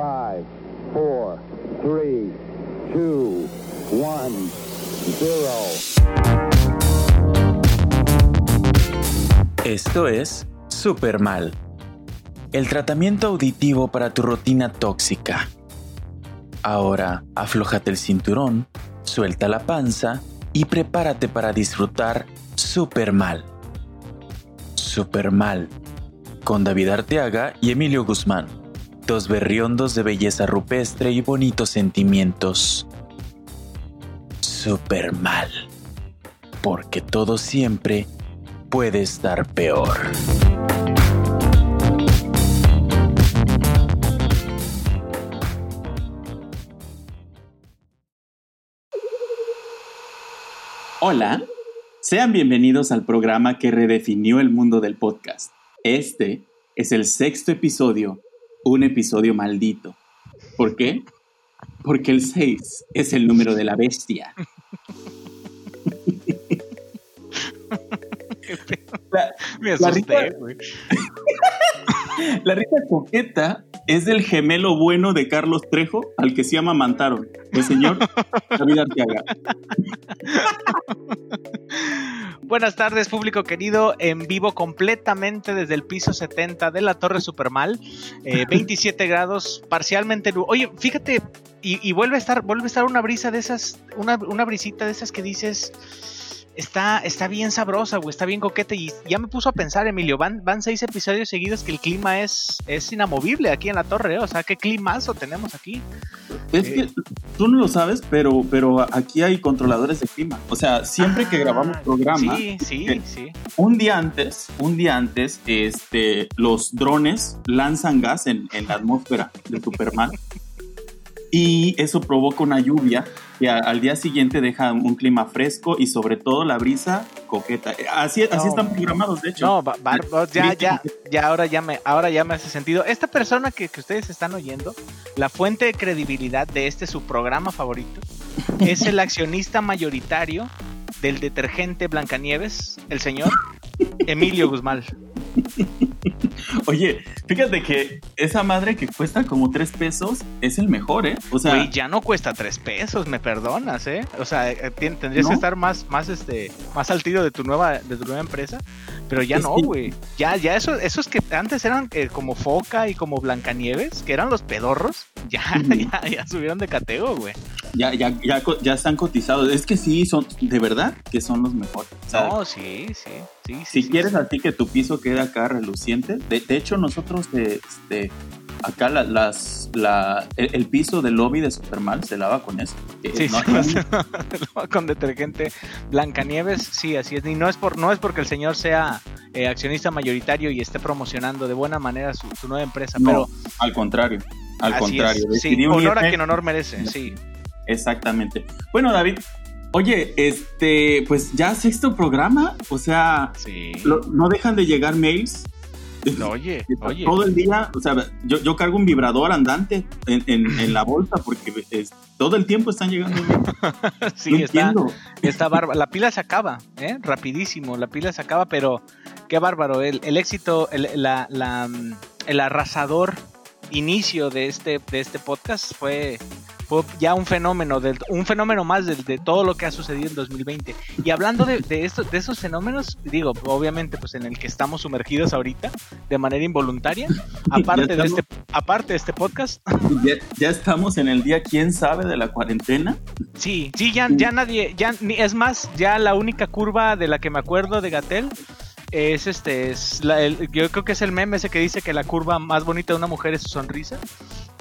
5, 4, 3, 2, 1, 0. Esto es Super Mal, el tratamiento auditivo para tu rutina tóxica. Ahora, aflójate el cinturón, suelta la panza y prepárate para disfrutar Super Mal. Super Mal, con David Arteaga y Emilio Guzmán, dos berriondos de belleza rupestre y bonitos sentimientos. Super Mal, porque todo siempre puede estar peor. Hola, sean bienvenidos al programa que redefinió el mundo del podcast. Este es el sexto episodio, un episodio maldito. ¿Por qué? Porque el 6 es el número de la bestia. La, Me la asusté, risa- güey. la risa coqueta es del gemelo bueno de Carlos Trejo al que se llama Mantaron, el señor David Arteaga. Buenas tardes, público querido, en vivo completamente desde el piso 70 de la Torre Supermal, eh, 27 grados, parcialmente Oye, fíjate, y, y vuelve a estar, vuelve a estar una brisa de esas, una, una brisita de esas que dices, está, está bien sabrosa, güey, está bien coqueta, y ya me puso a pensar, Emilio, van, van seis episodios seguidos que el clima es, es inamovible aquí en la Torre, ¿eh? o sea, qué climazo tenemos aquí. Es que tú no lo sabes, pero, pero aquí hay controladores de clima. O sea, siempre que Ah, grabamos programa, Sí, sí, eh, sí. un día antes, un día antes, este, los drones lanzan gas en, en la atmósfera de Superman. Y eso provoca una lluvia a- al día siguiente deja un clima fresco y sobre todo la brisa coqueta. Así, así están programados, de hecho. No, bar- ya, ya, ya, ahora ya me, ahora ya me hace sentido. Esta persona que, que ustedes están oyendo, la fuente de credibilidad de este su programa favorito, es el accionista mayoritario del detergente Blancanieves, el señor Emilio Guzmán. Oye, fíjate que esa madre que cuesta como tres pesos es el mejor, ¿eh? O sea, Güey, ya no cuesta tres pesos, me perdonas, ¿eh? O sea, eh, tendrías ¿No? que estar más, más, este, más al tiro de tu nueva, de tu nueva empresa, pero ya Es no, que- güey. Ya, ya eso, esos que antes eran eh, como Foca y como Blancanieves, que eran los pedorros, ya, ya, ya subieron de cateo, güey. ya, ya, ya, están cotizados. Es que sí, son, de verdad que son los mejores. Sea, No, sí, sí, sí. Si sí, quieres sí. a ti que tu piso quede acá reluciente, de, de hecho nosotros de, este, acá la- las, la, el, el piso del lobby de Superman se lava con eso. Sí, no- sí, con detergente Blancanieves, sí, así es. Y no es por, no es porque el señor sea eh, accionista mayoritario y esté promocionando de buena manera su, su nueva empresa, no, pero al contrario, al así contrario. es. Sí, honor a quien honor merece, sí. Exactamente. Bueno, David, oye, este, pues ya sexto programa, o sea, Sí. lo- no dejan de llegar mails. Oye, oye. Todo el día, o sea, yo, yo cargo un vibrador andante en, en- en la bolsa porque es- todo el tiempo están llegando sí, no está, entiendo. está bárbaro. La pila se acaba, ¿eh? Rapidísimo, la pila se acaba, pero qué bárbaro. El, el éxito, el, la, la, el arrasador inicio de este, de este podcast fue, ya un fenómeno, del, un fenómeno más de, de todo lo que ha sucedido en 2020. Y hablando de, de, esto, de esos fenómenos, digo, obviamente, pues en el que estamos sumergidos ahorita, de manera involuntaria, aparte, de, estamos- este, aparte de este podcast, Ya, ya estamos en el día, quién sabe, de la cuarentena. Sí, sí, ya, ya nadie, ya ni- es más, ya la única curva de la que me acuerdo de Gatel es este, es la- el- yo creo que es el meme ese que dice que la curva más bonita de una mujer es su sonrisa.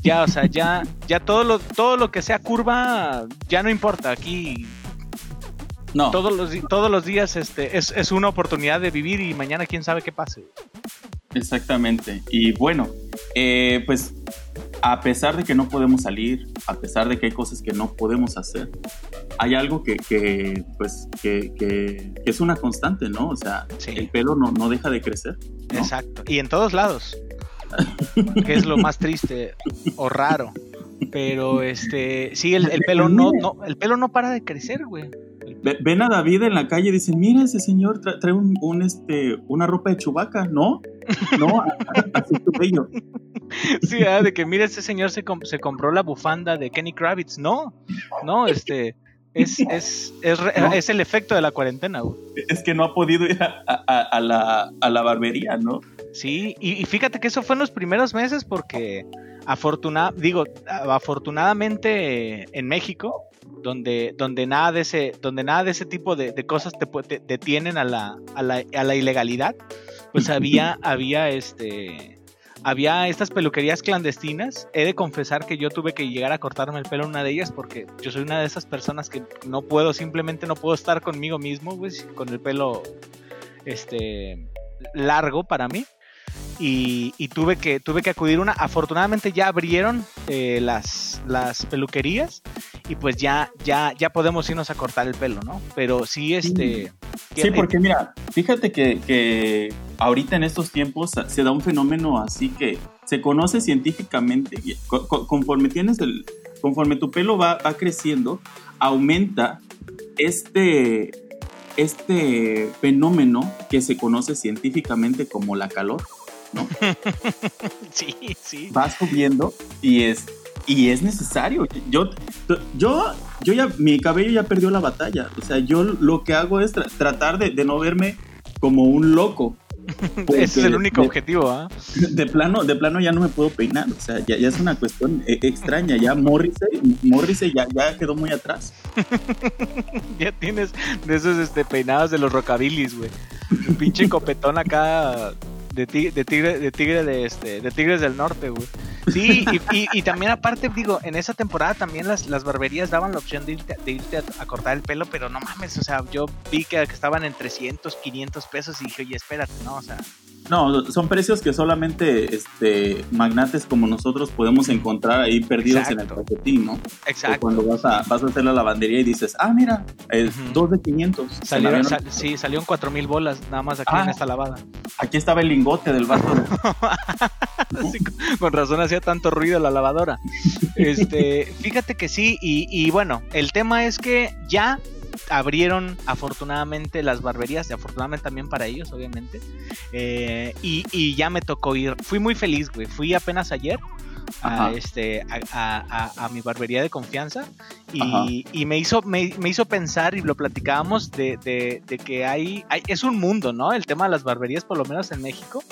Ya, o sea, ya, ya todo lo, todo lo que sea curva ya no importa. Aquí No, todos los, todos los días este, es, es una oportunidad de vivir y mañana quién sabe qué pase. exactamente. Y bueno, eh, pues a pesar de que no podemos salir, a pesar de que hay cosas que no podemos hacer, hay algo que, que, pues, que, que- que es una constante, ¿no? O sea, Sí. el pelo no, no deja de crecer. ¿no? Exacto. Y en todos lados. Que es lo más triste o raro. Pero este, sí, el, el pelo no, no, el pelo no para de crecer, güey. Ve- Ven a David en la calle y dicen, mira ese señor tra- trae un, un, este, una ropa de chubaca, ¿no? No, así es tu bello. sí, ah, de que mira, este señor se, se compró la bufanda de Kenny Kravitz. No, no, este. Es, es, es, No. es el efecto de la cuarentena, güey. Es que no ha podido ir a, a- a la, a la barbería, ¿no? Sí, y, y fíjate que eso fue en los primeros meses porque afortuna, digo, afortunadamente en México, donde, donde nada de ese, donde nada de ese tipo de, de cosas te, te- detienen a la, a la, a la ilegalidad, pues había, había este había estas peluquerías clandestinas. He de confesar que yo tuve que llegar a cortarme el pelo en una de ellas porque yo soy una de esas personas que no puedo, simplemente no puedo estar conmigo mismo, güey, con el pelo este largo para mí. Y, y tuve que tuve que acudir una. Afortunadamente ya abrieron eh, las, las peluquerías y pues ya ya ya podemos irnos a cortar el pelo, ¿no? Pero sí este Sí, porque mira, fíjate que, que ahorita en estos tiempos se da un fenómeno así que se conoce científicamente. Conforme tienes el, conforme tu pelo va, va creciendo, aumenta este, este fenómeno que se conoce científicamente como la calor. sí sí Va subiendo y es y es necesario. Yo, yo, yo ya, mi cabello ya perdió la batalla. O sea, yo lo que hago es tra- tratar de, de no verme como un loco. ese es el único de- objetivo, ¿ah? De plano, de plano ya no me puedo peinar. O sea, ya, ya es una cuestión eh, extraña. Ya Morrissey, Morrissey ya, ya quedó muy atrás. Ya tienes de esos este, peinados de los rockabilis, güey. Un pinche copetón acá de, ti- de tigre, de tigre de este, de tigres del norte, güey. Sí, y, y- también aparte, digo, en esa temporada también las, las barberías daban la opción de irte, de irte a, a cortar el pelo, pero no mames, o sea, yo vi que, que estaban en 300, 500 pesos y dije, oye, espérate, ¿no? O sea, No, son precios que solamente este, magnates como nosotros podemos encontrar ahí perdidos en el paquetín, ¿no? O exacto. cuando vas a, vas a hacer la lavandería y dices, ah, mira, es dos de 500. Se Salieron, sal- sí, salieron 4000 bolas nada más aquí Ah. en esta lavada. Aquí estaba el lingote del vaso. de- con razón hacía tanto ruido la lavadora. Este, fíjate que sí, y, y bueno, el tema es que ya abrieron afortunadamente las barberías, y afortunadamente también para ellos, obviamente. eh, y, y ya me tocó ir. Fui muy feliz, güey. Fui apenas ayer. A, este, a, a- mi barbería de confianza y, y me hizo me, me hizo pensar y lo platicábamos de, de- de que hay, hay es un mundo no el tema de las barberías por lo menos en México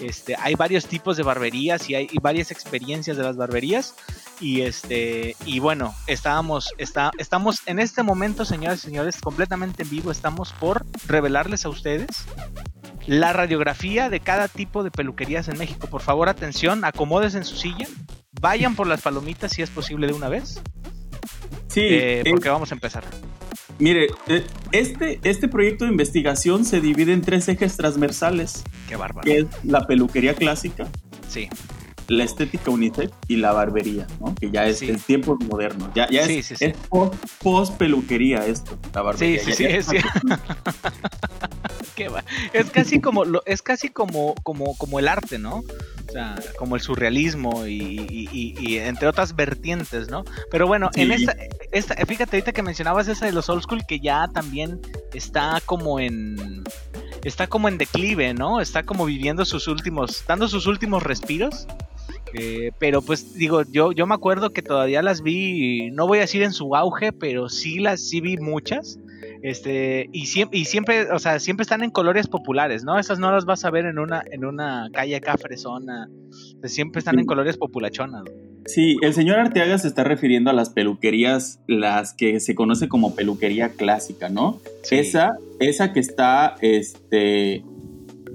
este, hay varios tipos de barberías y hay y varias experiencias de las barberías. Y este y bueno estábamos está, estamos en este momento señoras y señores completamente en vivo. Estamos por revelarles a ustedes la radiografía de cada tipo de peluquerías en México. Por favor atención acomódense en su silla vayan por las palomitas si es posible de una vez. Sí, eh, porque vamos a empezar mire, eh, este, este proyecto de investigación se divide en tres ejes transversales, qué bárbaro. que es la peluquería clásica, sí la estética unisex y la barbería, ¿no? Que ya es, Sí. es tiempos modernos, ya, ya Sí, es, sí, es post, post peluquería esto, la barbería. sí, Ya- sí, ya es, sí. Qué va- es casi como lo, es casi como, como, como el arte, ¿no? O sea, como el surrealismo y, y- y- y entre otras vertientes, ¿no? Pero bueno, en esta, esta, fíjate ahorita que mencionabas esa de los old school que ya también está como en está como en declive, ¿no? Está como viviendo sus últimos, dando sus últimos respiros. Eh, pero pues digo, yo, yo me acuerdo que todavía las vi, no voy a decir en su auge, pero sí las sí vi muchas. Este, y siempre, y siempre, o sea, siempre están en colores populares, ¿no? Esas no las vas a ver en una, en una calle acá fresona. O sea, siempre están en colores populachonas. Sí, el señor Arteaga se está refiriendo a las peluquerías, las que se conoce como peluquería clásica, ¿no? Sí. Esa, esa que está, este,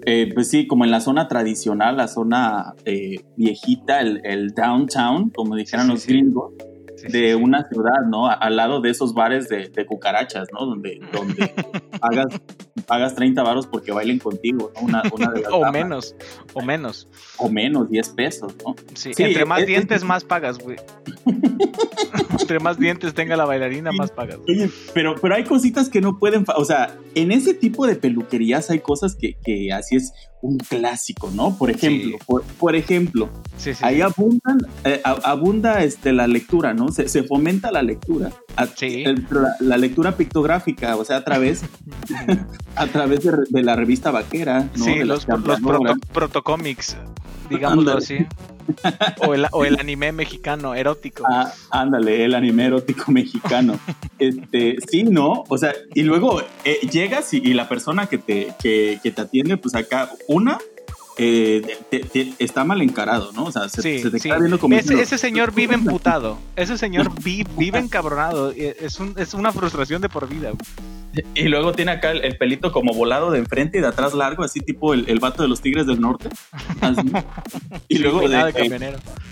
eh, pues sí, como en la zona tradicional, la zona eh, viejita, el, el downtown, como dijeran Sí, los sí, gringos, Sí, sí, de sí. una ciudad, ¿no? Al lado de esos bares de, de cucarachas, ¿no? Donde, donde pagas, pagas 30 varos porque bailen contigo, ¿no? Una, una de las O damas. menos, o menos. O menos, 10 pesos, ¿no? Sí, entre más es- dientes, más pagas, güey. entre más dientes tenga la bailarina, más pagas. Oye, pero, pero hay cositas que no pueden, o sea, en ese tipo de peluquerías hay cosas que, que así es un clásico, ¿no? Por ejemplo, Sí. por, por ejemplo, Sí, sí. ahí abundan, eh, abunda este, la lectura, ¿no? Se, se fomenta la lectura, a- el- la, la lectura pictográfica, o sea, a través, a través de, la revista vaquera, ¿no? Sí, De los, los proto, protocómics, digámoslo así. O, el, o el anime mexicano erótico. Ah, ándale, el anime erótico mexicano. este, sí, ¿no? O sea, y luego eh, llegas y, y la persona que te, que, que te atiende, pues acá, una, eh, te- te- está mal encarado, ¿no? O sea, se, Sí, se te sí. queda viendo como... Ese, diciendo, ese señor vive emputado. Ese señor vi- vive encabronado. Eh, Es, un- es una frustración de por vida. güey. Y luego tiene acá el, el pelito como volado de enfrente y de atrás largo, así tipo el, el vato de los Tigres del Norte. Así. Y Sí, luego de,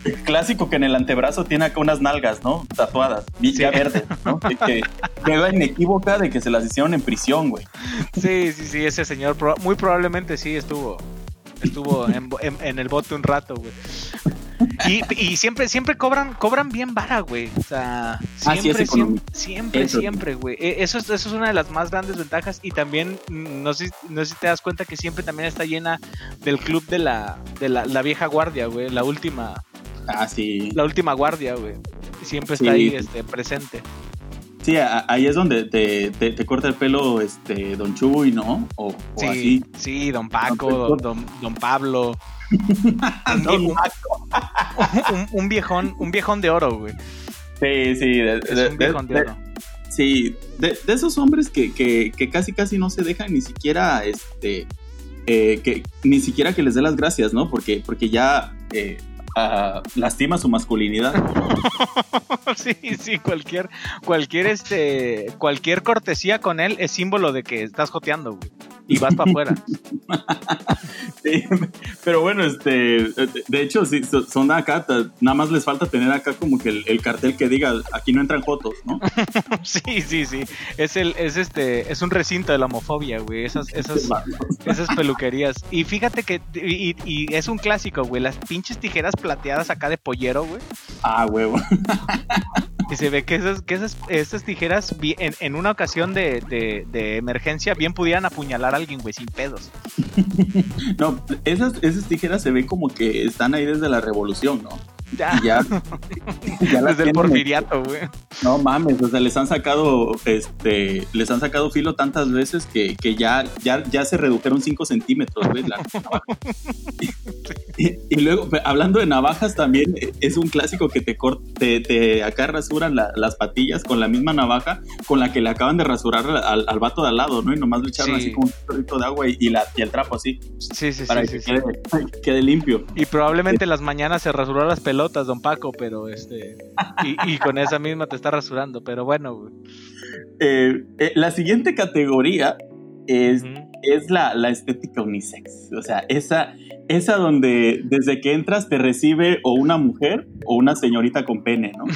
de clásico que en el antebrazo tiene acá unas nalgas, ¿no? Tatuadas, ya Sí. verdes, ¿no? Que, que queda inequívoca de que se las hicieron en prisión, güey. Sí, sí, sí, ese señor muy probablemente sí estuvo estuvo en, en- en el bote un rato, güey. Y, y siempre siempre cobran cobran bien vara, güey. O sea, Ah, siempre siempre siempre, siempre, güey. E- Eso es, eso es una de las más grandes ventajas y también no sé no sé si te das cuenta que siempre también está llena del club de la de la, la vieja guardia, güey, la última Ah, sí. la última guardia, güey. Siempre está Sí. ahí este presente. Sí, a- ahí es donde te, te, te corta el pelo este Don Chuy, ¿no? O, o Sí, así. sí, don Paco, Don don, don, Pablo. un, Don un- un viejón, un viejón de oro, güey. Sí, sí. de- de- un viejón de de- oro. Sí, de, de esos hombres que, que, que casi casi no se dejan ni siquiera, este, eh, que ni siquiera que les dé las gracias, ¿no? Porque, porque ya eh, ah, lastima su masculinidad. Sí, sí, cualquier, cualquier, este, cualquier cortesía con él es símbolo de que estás joteando, güey. Y vas para afuera. Sí, pero bueno, este, de hecho, sí, so- son acá, nada más les falta tener acá como que el, el cartel que diga, aquí no entran fotos, ¿no? Sí, sí, sí. Es el, es este, es un recinto de la homofobia, güey. Esas, esas, esas peluquerías. Y fíjate que, y, y es un clásico, güey. Las pinches tijeras plateadas acá de pollero, güey. Ah, huevo. Y se ve que esas, que esas, tijeras en, en una ocasión de emergencia bien pudieran apuñalar a alguien, güey, sin pedos. No, esas, esas tijeras se ven como que están ahí desde la revolución, ¿no? Ya, Y ya, ya las desde el porfiriato, güey. No mames, o sea, les han sacado, este, les han sacado filo tantas veces que, que ya, ya, ya se redujeron 5 centímetros, güey. Y, y luego, hablando de navajas, también eh, es un clásico que te corte, te, te acá rasuran la- las patillas con la misma navaja con la que le acaban de rasurar al, al vato de al lado, ¿no? Y nomás le echaron Sí. así como un chorrito de agua y, y la, y el trapo así, Sí, sí, para sí, que sí, sí. quede, que quede limpio. Y probablemente en las mañanas se rasuró las pelotas, don Paco, pero este. Y, y con esa misma te está rasurando, pero bueno. Eh, eh, la siguiente categoría es es la, la estética unisex. O sea, esa, esa donde desde que entras te recibe o una mujer o una señorita con pene, ¿no?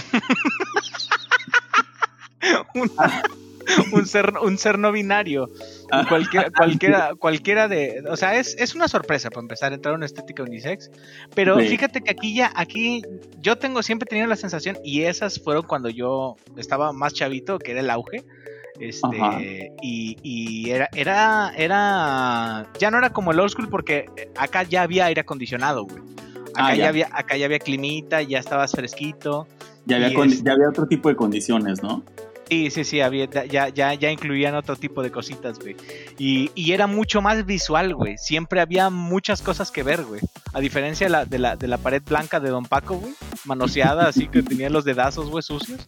Una- un ser un ser no binario Ah. cualquiera cualquiera cualquiera de o sea es, es una sorpresa para empezar a entrar a una estética unisex pero Sí. fíjate que aquí ya aquí yo tengo siempre he tenido la sensación y esas fueron cuando yo estaba más chavito que era el auge este Ajá. y, y era era era ya no era como el old school porque acá ya había aire acondicionado güey acá Ah, ya. ya. había acá ya había climita ya estabas fresquito Ya había, es- ya había otro tipo de condiciones, ¿no? Sí, sí, sí, había, ya, ya, ya incluían otro tipo de cositas, güey. Y, y era mucho más visual, güey. Siempre había muchas cosas que ver, güey. A diferencia de la, de la, de la pared blanca de Don Paco, güey. Manoseada, así que tenía los dedazos, güey, sucios.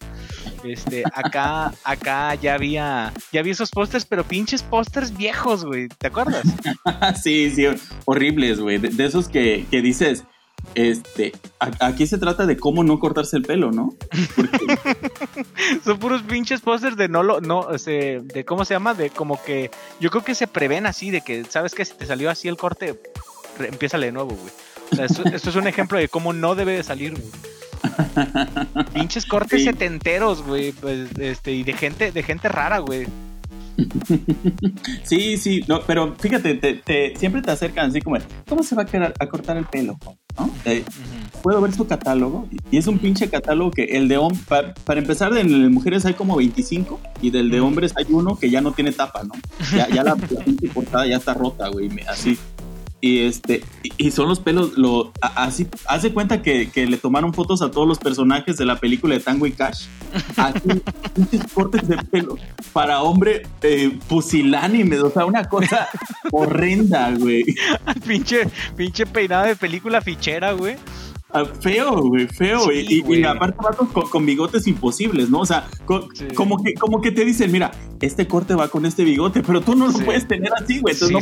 Este, acá, acá ya había, ya había esos pósters, pero pinches pósters viejos, güey. ¿Te acuerdas? sí, sí, horribles, güey. De, esos que, que dices, este, aquí se trata de cómo no cortarse el pelo, ¿no? Porque, Son puros pinches pósters de no lo, no, este, de cómo se llama, de como que, yo creo que se prevén así, de que, ¿sabes qué? Si te salió así el corte, empiézale de nuevo, güey. O sea, esto, esto es un ejemplo de cómo no debe de salir, güey. Pinches cortes Sí. setenteros, güey, pues, este, y de gente, de gente rara, güey. sí, sí, no, pero fíjate, te, te- siempre te acercan así como, ¿cómo se va a, quedar- a cortar el pelo? ¿No? Eh, puedo ver su catálogo y es un pinche catálogo que el de hombres, para, para empezar, de mujeres hay como 25 y del de hombres hay uno que ya no tiene tapa, ¿no? Ya, ya la, la pinche portada ya está rota, güey, así. Y este, y, son los pelos, lo, así, hace cuenta que, que le tomaron fotos a todos los personajes de la película de Tango y Cash. Así, cortes de pelo para hombre eh, pusilánime, o sea, una cosa horrenda, güey. pinche, pinche peinado de película fichera, güey. Ah, feo, güey, feo. Sí, y, aparte vatos con, con bigotes imposibles, ¿no? O sea, Sí. como, que, como que te dicen, mira, este corte va con este bigote, pero tú no lo Sí. puedes tener así, güey. Entonces Sí, no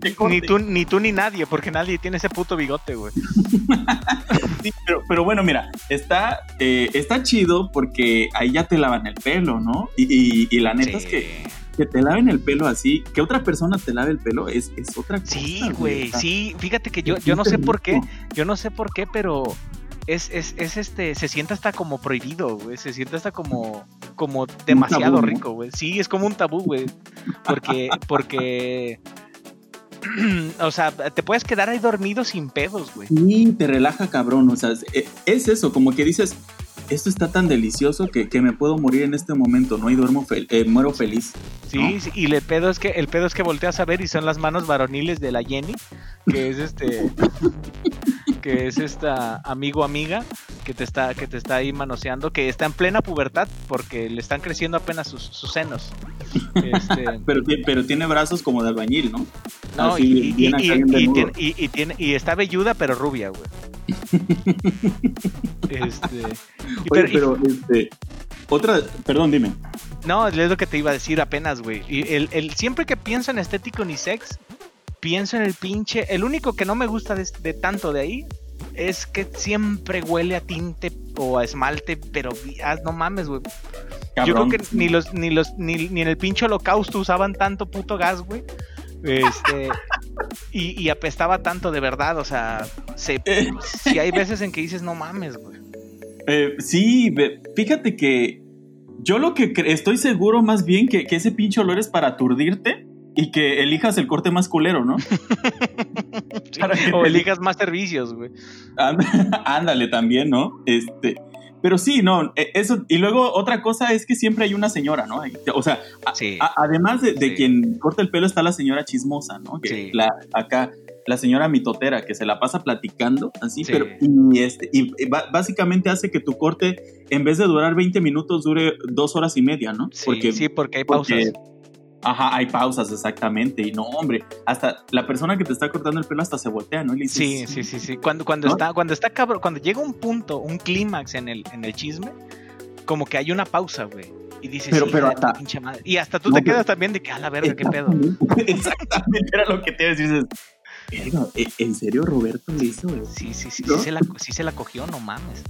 puedes corte. Ni tú, ni tú ni nadie, porque nadie tiene ese puto bigote, güey. Sí, pero, pero bueno, mira, está, eh, está chido porque ahí ya te lavan el pelo, ¿no? Y, y- y la neta es que, que te laven el pelo así, que otra persona te lave el pelo es, es otra cosa. Sí, güey, sí. Fíjate que yo, yo no sé por qué, yo no sé por qué, pero es, es, es este, se siente hasta como prohibido, güey. Se siente hasta como, como demasiado rico, güey. Sí, es como un tabú, güey. Porque, porque, o sea, te puedes quedar ahí dormido sin pedos, güey. Sí, te relaja cabrón, o sea, es eso, como que dices, esto está tan delicioso que, que me puedo morir en este momento, ¿no? Y duermo fel- eh, muero feliz. Sí, ¿no? sí, y el pedo es que el pedo es que volteas a ver y son las manos varoniles de la Jenny, que es este que es esta amigo amiga que te está que te está ahí manoseando, que está en plena pubertad porque le están creciendo apenas sus, sus senos. Este, Pero, pero tiene brazos como de albañil, ¿no? no, Así, y, y- y tiene- y está velluda pero rubia, güey. Este, Oye, pero- este, otra, perdón, dime. No, es lo que te iba a decir apenas, güey. Y el, el- siempre que pienso en estético unisex, pienso en el pinche. El único que no me gusta de, de tanto de ahí es que siempre huele a tinte o a esmalte, pero ah, no mames, güey. Yo creo que ni los, ni los, ni, ni en el pinche holocausto usaban tanto puto gas, güey. Este. Y, y apestaba tanto de verdad, o sea, se, Eh. si hay veces en que dices, no mames, güey. Eh, sí, fíjate que yo lo que estoy seguro más bien que, que ese pinche olor es para aturdirte y que elijas el corte más culero, ¿no? Sí, Para que O elijas más servicios, güey. Ánd- Ándale también, ¿no? Este, pero sí, no, e- eso, y luego otra cosa es que siempre hay una señora, ¿no? O sea, a- Sí. a- además de, de Sí. quien corta el pelo está la señora chismosa, ¿no? Que Sí. la, acá, la señora mitotera, que se la pasa platicando, así, Sí. pero, y, este, y y básicamente hace que tu corte, en vez de durar 20 minutos, dure dos horas y media, ¿no? Sí, sí, porque hay pausas. porque- Ajá, hay pausas, exactamente. Y no, hombre, hasta la persona que te está cortando el pelo hasta se voltea, ¿no? Y le dices, Sí, sí, sí, sí. Cuando, cuando ¿No? está, cuando está cabrón, cuando llega un punto, un clímax en el, en el chisme, como que hay una pausa, güey. Y dices, Pero- "Hija pero hasta- pinche madre". Y hasta tú No, te quedas también de que, a la verga, qué pedo. Exactamente, era lo que te dices, "Verga, ¿e- ¿En serio Roberto le hizo eso? Sí, sí, sí, ¿No? sí, se la, sí se la cogió, no mames.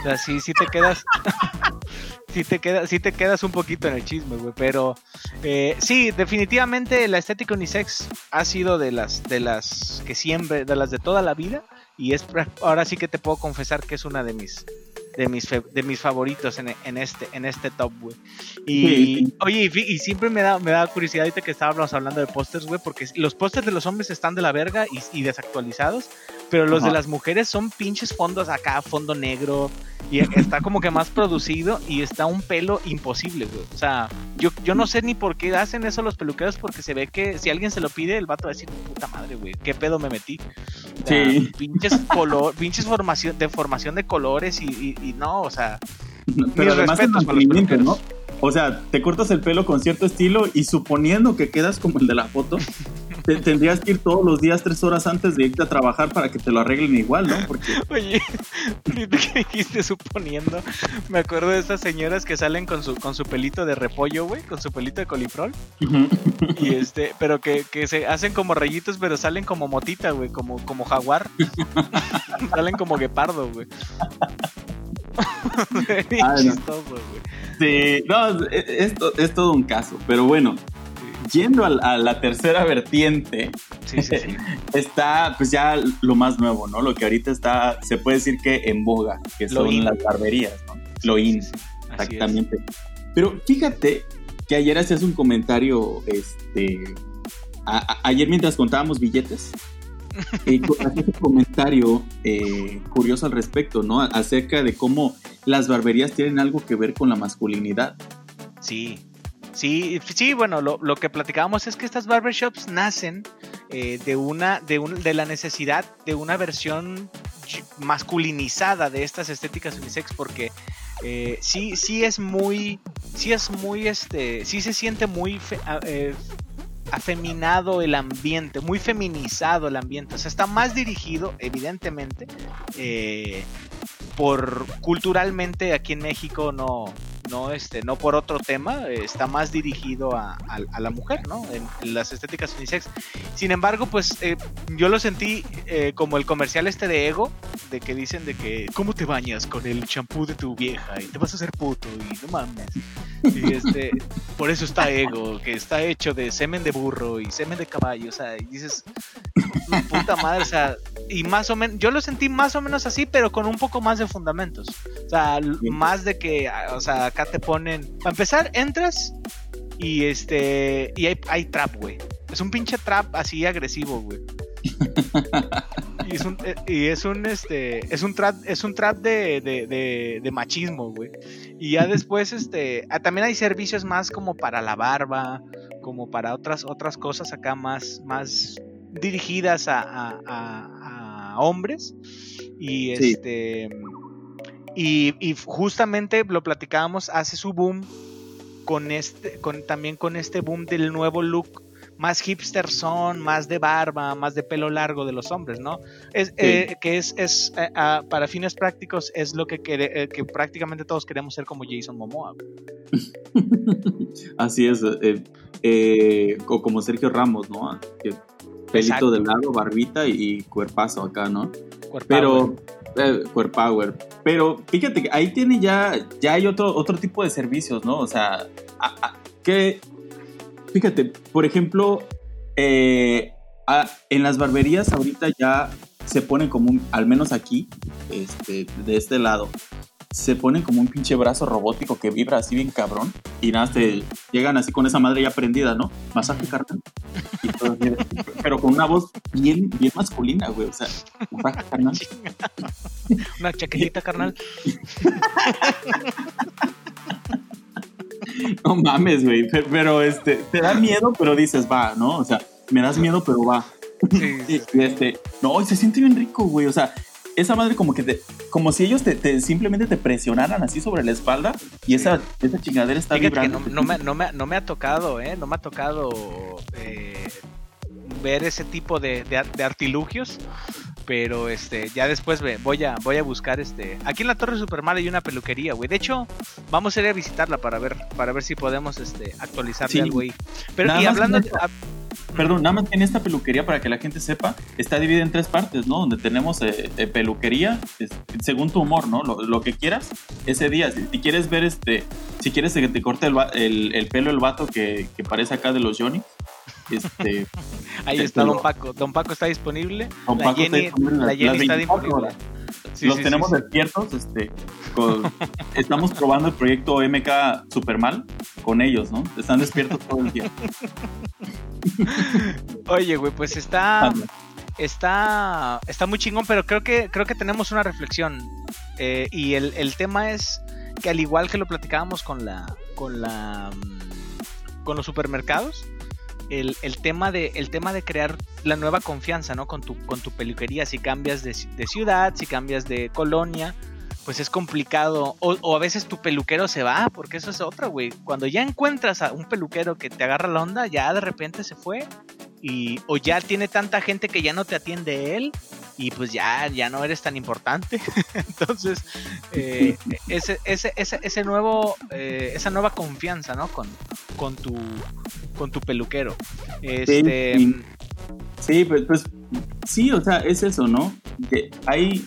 O sea, sí, sí te quedas. sí te te quedas un poquito en el chisme, güey. Pero eh, sí, definitivamente la estética unisex ha sido de las, de las que siempre, de las de toda la vida. Y es ahora sí que te puedo confesar que es una de mis de mis de mis favoritos en, en este en este top, güey. Y Sí. oye, y, y siempre me da me da curiosidad ahorita que estábamos hablando de pósters, güey, porque los pósters de los hombres están de la verga y, y desactualizados, pero los de Ajá. las mujeres son pinches fondos acá, fondo negro, y está como que más producido y está un pelo imposible, güey. O sea, yo, yo no sé ni por qué hacen eso los peluqueros, porque se ve que si alguien se lo pide, el vato va a decir, puta madre, güey, qué pedo me metí. O sea, Sí. Pinches color, pinches formación, de formación de colores y, y- y no, o sea, Pero además el mantenimiento, ¿no? O sea, te cortas el pelo con cierto estilo y suponiendo que quedas como el de la foto, te- tendrías que ir todos los días tres horas antes de irte a trabajar para que te lo arreglen igual, ¿no? Porque Oye, ahorita que dijiste suponiendo, me acuerdo de estas señoras que salen con su, con su pelito de repollo, güey, con su pelito de colifrol. Y este, pero que, que se hacen como rayitos, pero salen como motita, güey, como, como jaguar. salen como guepardo, güey. Ah, chistoso, güey. Sí, no, es, es es todo un caso. Pero bueno, yendo a, la tercera vertiente, Sí, sí, sí. está pues ya lo más nuevo, ¿no? Lo que ahorita está, se puede decir que en boga, que Lo son in. las barberías, ¿no? Lo in, exactamente. Pero fíjate que ayer hacías un comentario, este, a- a- ayer mientras contábamos billetes, eh, hacías un comentario eh, curioso al respecto, ¿no? Acerca de cómo las barberías tienen algo que ver con la masculinidad. Sí, sí, sí, bueno, lo, lo que platicábamos es que estas barbershops nacen eh, de una, de un, de la necesidad de una versión masculinizada de estas estéticas unisex, porque eh, sí, sí es muy, sí es muy, este, sí se siente muy fe- eh, afeminado el ambiente, muy feminizado el ambiente. O sea, está más dirigido, evidentemente, eh, por culturalmente aquí en México no, no, este, no por otro tema, está más dirigido a, la mujer, ¿no? En, las estéticas unisex. Sin embargo, pues eh, yo lo sentí eh, como el comercial este de Ego, de que dicen de que, ¿cómo te bañas con el champú de tu vieja? Y te vas a hacer puto y no mames. Y este, por eso está Ego, que está hecho de semen de burro y semen de caballo, o sea, y dices, puta madre, o sea, y más o menos, yo lo sentí más o menos así, pero con un poco más de fundamentos. O sea, más de que, o sea, acá te ponen. Para empezar, entras y este. Y hay, trap, güey. Es un pinche trap así agresivo, güey. y es un, eh, y es un este. Es un trap, es un trap de, de, de, machismo, güey. Y ya después, este. Ah, también hay servicios más como para la barba. Como para otras, otras cosas acá más, más dirigidas a, a, a, hombres. Y este. Y, justamente lo platicábamos, hace su boom con este, con, también con este boom del nuevo look más hipster son, más de barba, más de pelo largo de los hombres, ¿no? Es, eh, que es, es eh, para fines prácticos, es lo que, eh, que prácticamente todos queremos ser como Jason Momoa. Así es, o como Sergio Ramos, ¿no? pelito de lado, barbita y, cuerpazo acá, ¿no? Pero eh, Power. Pero fíjate que ahí tiene ya, ya hay otro, otro tipo de servicios, ¿no? O sea, que, fíjate, por ejemplo, eh, en las barberías ahorita ya se pone como un, al menos aquí, este, de este lado, se ponen como un pinche brazo robótico que vibra así bien cabrón y nada, te llegan así con esa madre ya prendida, ¿no? Masaje carnal. pero con una voz bien, bien masculina, güey. O sea, masaje carnal. Una chaquetita carnal. no mames, güey. Pero este, te da miedo, pero dices, va, ¿no? O sea, me das miedo, pero va. Sí, este, no, se siente bien rico, güey. O sea, esa madre como que te, como si ellos te, simplemente te presionaran así sobre la espalda y esa, esa chingadera está vibrando. no, me, no, me, no, me, ha tocado, ¿eh? No me ha tocado eh, ver ese tipo de, de, artilugios. Pero este, ya después voy a, voy a buscar este. Aquí en la Torre Supermal hay una peluquería, güey. De hecho, vamos a ir a visitarla para ver, para ver si podemos este, actualizarle algo ahí. Pero y hablando, Perdón, nada más en esta peluquería, para que la gente sepa, está dividida en tres partes, ¿no? Donde tenemos eh, eh, peluquería, según tu humor, ¿no? Lo, que quieras, ese día. Si, quieres ver, este, si quieres que te corte el, el, pelo el vato que, que, parece acá de los Johnny, este... Ahí está Don Paco. Don Paco está disponible. Don Paco está disponible. La Jenny está disponible los tenemos despiertos, este, estamos probando el proyecto MK Supermal con ellos, ¿no? Están despiertos todo el día. Oye, güey, pues está está está muy chingón, pero creo que creo que tenemos una reflexión eh, y el, el, tema es que al igual que lo platicábamos con la con la mm, con los supermercados, el, tema de, el tema de crear la nueva confianza, ¿no? Con tu, con tu peluquería, si cambias de, ciudad, si cambias de colonia, pues es complicado. O, a veces tu peluquero se va, porque eso es otra, güey. Cuando ya encuentras a un peluquero que te agarra la onda, ya de repente se fue. Y, o ya tiene tanta gente que ya no te atiende él y pues ya, ya no eres tan importante. Entonces, eh, ese, ese, ese, ese, nuevo, eh, esa nueva confianza, ¿no? Con, con, tu, con tu peluquero. Este, sí, pues, pues, sí, o sea, es eso, ¿no? Que hay,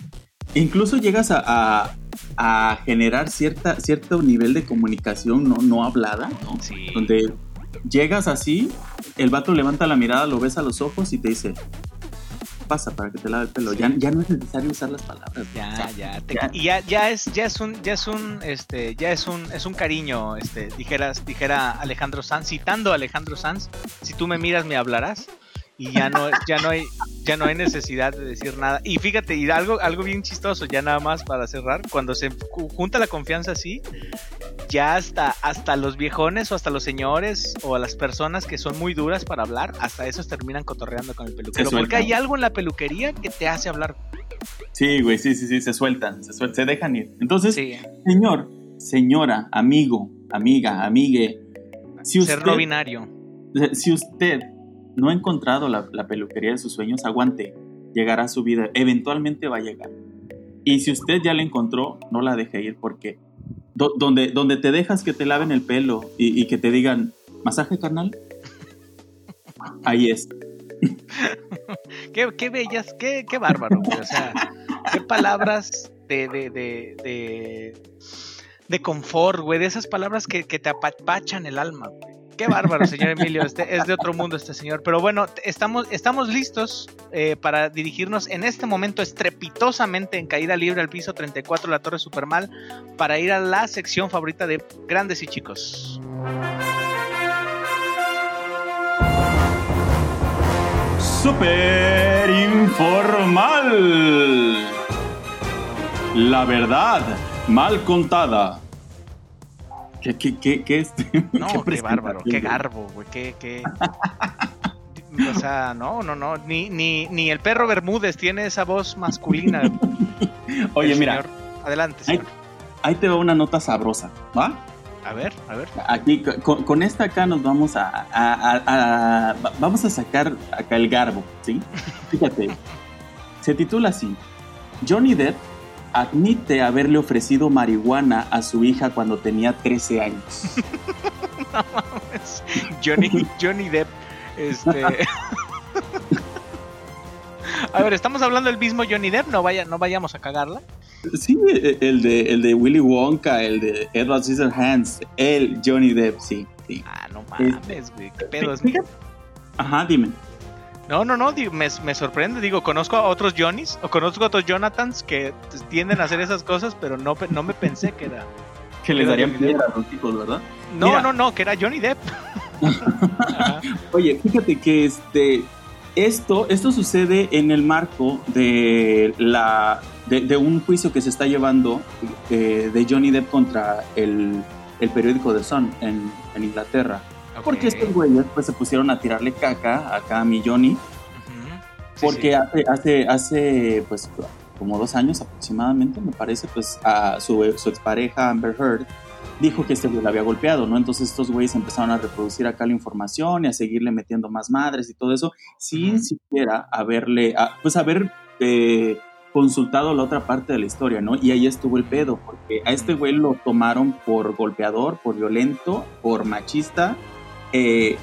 incluso llegas a, a, generar cierta, cierto nivel de comunicación no, no hablada, ¿no? Sí. Donde llegas así, el vato levanta la mirada, lo ves a los ojos y te dice, pasa para que te lave el pelo. Ya, ya no es necesario usar las palabras. Ya, ya, Y ya, ya es, ya es un, ya es un, este, ya es un, es un cariño, este, dijeras, dijera Alejandro Sanz, citando a Alejandro Sanz, si tú me miras me hablarás y ya no, ya no hay, ya no hay necesidad de decir nada. Y fíjate, y algo, algo bien chistoso, ya nada más para cerrar, cuando se junta la confianza así, ya hasta, hasta los viejones o hasta los señores o a las personas que son muy duras para hablar, hasta esos terminan cotorreando con el peluquero. Porque hay algo en la peluquería que te hace hablar. Sí, güey, sí, sí, sí, se sueltan, se, se dejan ir. Entonces, señor, señora, amigo, amiga, amigue, si usted, Ser no binario Si usted no ha encontrado la, la peluquería de sus sueños, aguante, llegará a su vida, eventualmente va a llegar. Y si usted ya la encontró, no la deje ir porque do- donde, donde te dejas que te laven el pelo y, y que te digan, masaje carnal, ahí es. Qué, qué bellas, qué, qué bárbaro, güey. O sea, qué palabras de, de, de, de, de confort, güey. De esas palabras que, que te apapachan el alma, güey. Qué bárbaro, señor Emilio. Este, es de otro mundo este señor. Pero bueno, estamos, estamos listos eh, para dirigirnos en este momento estrepitosamente en caída libre al piso 34 de la Torre Supermal para ir a la sección favorita de grandes y chicos. Super informal. La verdad, mal contada. ¿Qué, qué, qué, qué, este? No, qué, bárbaro, qué garbo, güey, qué, qué... O sea, no, no, no, ni, ni, ni el perro Bermúdez tiene esa voz masculina. Oye, mira. Adelante, señor. ahí te va una nota sabrosa, ¿va? A ver, a ver. Aquí, con, con esta acá nos vamos a, a- a- a- va- vamos a sacar acá el garbo, ¿sí? Fíjate, se titula así, Johnny Depp admite haberle ofrecido marihuana a su hija cuando tenía 13 años. Johnny, Johnny Depp. Este. A ver, estamos hablando del mismo Johnny Depp, no vaya, no vayamos a cagarla. Sí, el de, el de Willy Wonka, el de Edward Scissorhands, el Johnny Depp, sí, sí. Ah, no mames, güey, qué pedo. es- Ajá, dime. No, no, no, digo, me, me sorprende. Digo, conozco a otros Johnnys o conozco a otros Jonathans que tienden a hacer esas cosas, pero no, no me pensé que era. Que les darían piedra a los chicos, ¿verdad? No, Mira. no, no, que era Johnny Depp. Oye, fíjate que este esto esto sucede en el marco de la de, de un juicio que se está llevando eh, de Johnny Depp contra el, el periódico The Sun en, en Inglaterra. Porque estos güeyes pues se pusieron a tirarle caca acá a mi Johnny. Sí, porque sí. hace hace hace pues como dos años aproximadamente me parece pues a su, su expareja Amber Heard dijo que este güey la había golpeado, ¿no? Entonces estos güeyes empezaron a reproducir acá la información y a seguirle metiendo más madres y todo eso, sin siquiera haberle, a- pues haber eh, consultado la otra parte de la historia, ¿no? Y ahí estuvo el pedo, porque a este güey lo tomaron por golpeador, por violento, por machista, eh,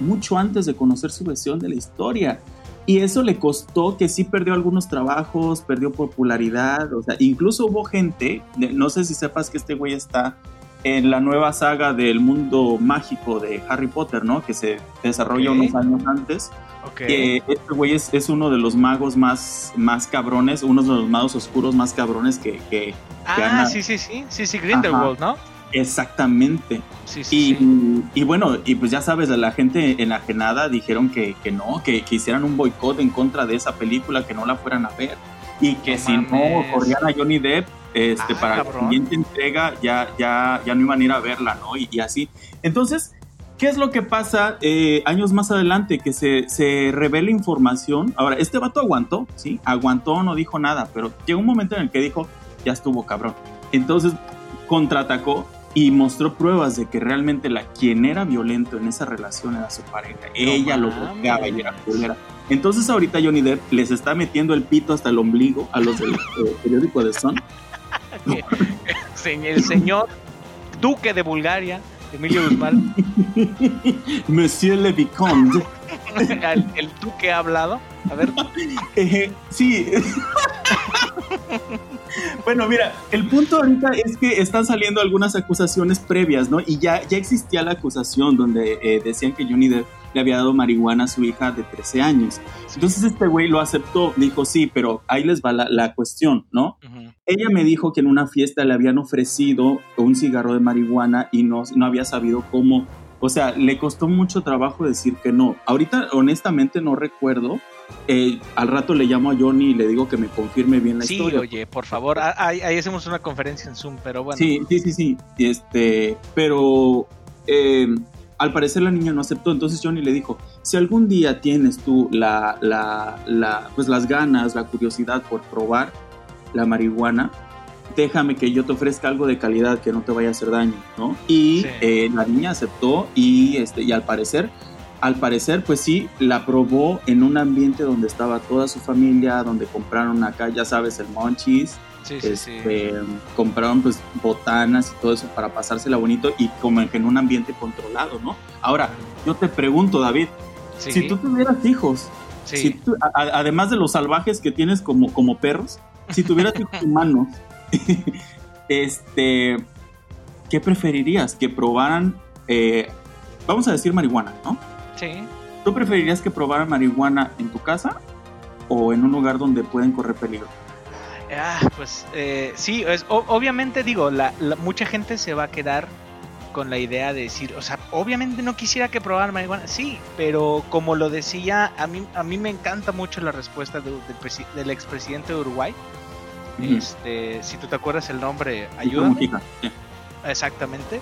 mucho antes de conocer su versión de la historia. Y eso le costó que sí perdió algunos trabajos, perdió popularidad, o sea, incluso hubo gente, no sé si sepas que este güey está en la nueva saga del mundo mágico de Harry Potter, ¿no? Que se desarrolla Ok. unos años antes. Ok. Que este güey es, es uno de los magos más, más cabrones, uno de los magos oscuros más cabrones que... que- ah, Ana- sí, sí, sí. Sí, sí, Grindelwald, ¿no? Exactamente. Sí, sí, Y, sí. y bueno, y pues ya sabes, la gente enajenada dijeron que, que no, que, que hicieran un boicot en contra de esa película, que no la fueran a ver. Y que No si no mames. corrían a Johnny Depp, este, Ah, para cabrón. la siguiente entrega ya, ya, ya no iban a ir a verla, ¿no? Y, y así. Entonces, ¿qué es lo que pasa eh, años más adelante? Que se, se revela información. Ahora, este vato aguantó, ¿sí? Aguantó, no dijo nada, pero llegó un momento en el que dijo, ya estuvo cabrón. Entonces, contraatacó y mostró pruebas de que realmente la quien era violento en esa relación era su pareja. Ella lo golpeaba y era culera. Entonces ahorita Johnny Depp les está metiendo el pito hasta el ombligo a los del eh, periódico de Sun. El señor Duque de Bulgaria, Emilio Guzmán, Monsieur Le Vicomte. el, el Duque ha hablado. A ver, Eh, sí. bueno, mira, el punto ahorita es que están saliendo algunas acusaciones previas, ¿no? Y ya, ya existía la acusación donde eh, decían que Johnny Depp le había dado marihuana a su hija de 13 años. Entonces este güey lo aceptó, dijo, sí, pero ahí les va la, la cuestión, ¿no? Ella me dijo que en una fiesta le habían ofrecido un cigarro de marihuana y no, no había sabido cómo. O sea, le costó mucho trabajo decir que no. Ahorita, honestamente, no recuerdo. Eh, al rato le llamo a Johnny y le digo que me confirme bien la Sí, historia. oye, por favor, ahí, ahí hacemos una conferencia en Zoom, pero bueno. Sí, sí, sí, sí. Este, pero eh, al parecer la niña no aceptó. Entonces Johnny le dijo: Si algún día tienes tú la, la, la, pues las ganas, la curiosidad por probar la marihuana, déjame que yo te ofrezca algo de calidad que no te vaya a hacer daño, ¿no? Y Sí. eh, la niña aceptó y, este, y al parecer al parecer, pues sí, la probó en un ambiente donde estaba toda su familia, donde compraron acá, ya sabes, el monchis. Sí, sí, sí. Este, compraron pues botanas y todo eso para pasársela bonito y como en un ambiente controlado, ¿no? Ahora, yo te pregunto, David, si tú tuvieras hijos, si tú- a- además de los salvajes que tienes como, como perros, si tuvieras hijos humanos, este, ¿qué preferirías? Que probaran, eh, vamos a decir marihuana, ¿no? Sí. ¿Tú preferirías que probaran marihuana en tu casa o en un lugar donde pueden correr peligro? Ah, pues eh, sí, es, o- obviamente digo, la, la- mucha gente se va a quedar con la idea de decir, o sea, obviamente no quisiera que probaran marihuana, sí, pero como lo decía, a mí, a mí me encanta mucho la respuesta de- del, del expresidente de Uruguay. Este, si tú te acuerdas el nombre, sí. Exactamente.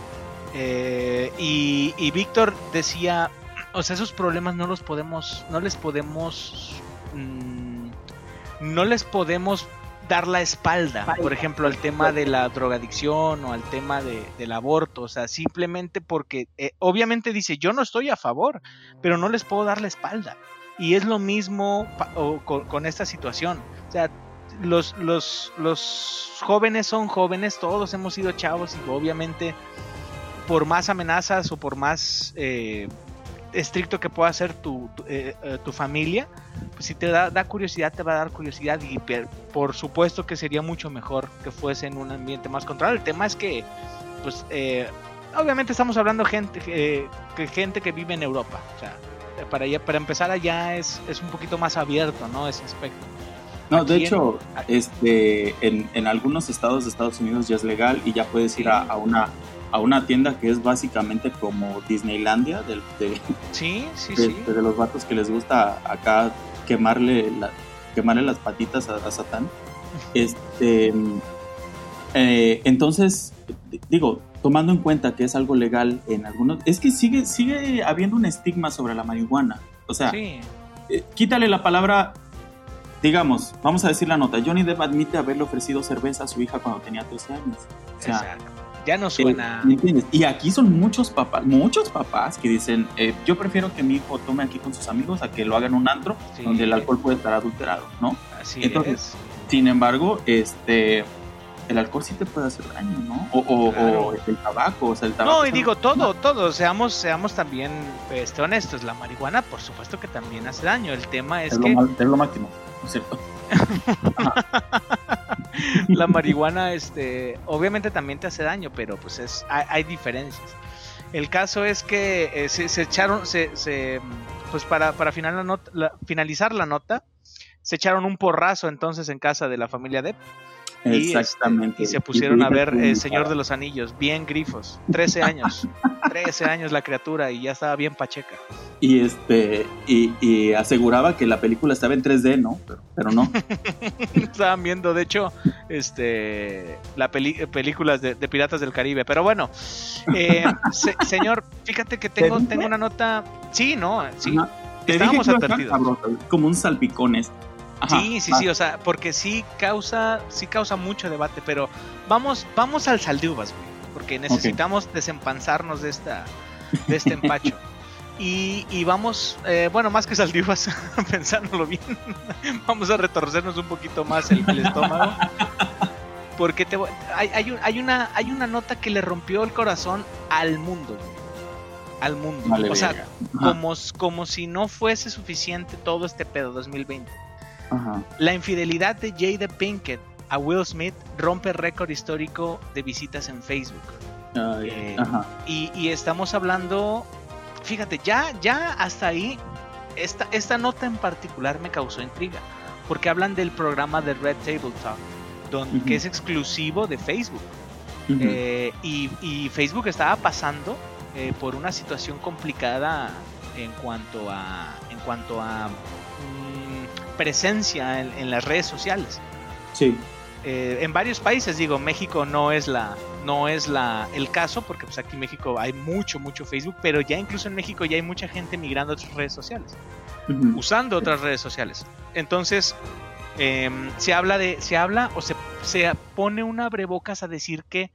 Eh, y, y Víctor decía, o sea, esos problemas no los podemos, no les podemos, mm, no les podemos dar la espalda, por ejemplo, al tema de la drogadicción o al tema de, del aborto, o sea, simplemente porque, eh, obviamente dice, yo no estoy a favor, pero no les puedo dar la espalda. Y es lo mismo pa- o con, con esta situación, o sea, los, los, los jóvenes son jóvenes, todos hemos sido chavos y obviamente por más amenazas o por más eh, estricto que pueda ser tu, tu, eh, eh, tu familia, pues si te da, da curiosidad, te va a dar curiosidad y per- por supuesto que sería mucho mejor que fuese en un ambiente más controlado. El tema es que, pues, eh, obviamente estamos hablando gente, eh, que gente que vive en Europa, o sea, para, allá, para empezar allá es, es un poquito más abierto, ¿no? Ese aspecto. No, de Aquí en- hecho, este, en, en algunos estados de Estados Unidos ya es legal y ya puedes ir a, a una a una tienda que es básicamente como Disneylandia de, Sí, sí, de- sí. de los vatos que les gusta acá quemarle la- quemarle las patitas a, a Satán. Este, eh, entonces, digo, tomando en cuenta que es algo legal en algunos, es que sigue sigue habiendo un estigma sobre la marihuana. O sea, Sí, eh, quítale la palabra, digamos, vamos a decir la nota. Johnny Depp admite haberle ofrecido cerveza a su hija cuando tenía 13 años. O sea, exacto. Ya no eh, suena. ¿me entiendes? Y aquí son muchos papás, muchos papás que dicen, eh, yo prefiero que mi hijo tome aquí con sus amigos a que lo hagan un antro Sí. donde el alcohol puede estar adulterado, ¿no? Así entonces, es. Sin embargo, este, el alcohol sí te puede hacer daño, ¿no? O, o- Claro. o el tabaco, o sea, el tabaco. No, y digo todo, todo, seamos, seamos también este, honestos, la marihuana por supuesto que también hace daño, el tema es es, que lo, es lo máximo, ¿no es cierto? la marihuana este, obviamente también te hace daño, pero pues es, hay, hay diferencias. El caso es que eh, se, echaron, se, se, pues para, para finalizar la nota, se echaron un porrazo entonces en casa de la familia Depp. Este, Exactamente. y se pusieron a ver eh, El Señor de los Anillos, bien grifos. 13 años. 13 años la criatura y ya estaba bien pacheca. Y este y, y aseguraba que la película estaba en 3D, ¿no? Pero, pero no. Estaban viendo, de hecho, este la peli- películas de, de Piratas del Caribe. Pero bueno, eh, se- señor, fíjate que tengo, tengo una nota. Sí, no, sí. Te Estábamos advertidos. sabroso, como un salpicones. Ajá, Sí, sí, sí, o sea, porque sí causa, sí causa mucho debate, pero vamos, vamos al saldubas, güey, porque necesitamos desempanzarnos de esta, de este empacho. Y, y vamos, eh, bueno, más que saldivas, pensándolo bien, vamos a retorcernos un poquito más el, el estómago. Porque te, hay, hay, un- hay una, hay una nota que le rompió el corazón al mundo. güey. Al mundo. Vale, o sea, como, como si no fuese suficiente todo este pedo 2020. Ajá. La infidelidad de Jada Pinkett a Will Smith rompe récord histórico de visitas en Facebook. Eh, ajá. Y, y estamos hablando, fíjate, ya, ya hasta ahí, esta, esta nota en particular me causó intriga, porque hablan del programa de Red Table Talk, que es exclusivo de Facebook. Eh, y, y Facebook estaba pasando eh, por una situación complicada en cuanto a en cuanto a presencia en, en las redes sociales sí. Eh, en varios países digo México no es la no es la el caso porque pues aquí en México hay mucho mucho Facebook pero ya incluso en México ya hay mucha gente migrando a otras redes sociales usando otras redes sociales. Entonces, em, se habla de, se habla o se, se pone un abrebocas a decir que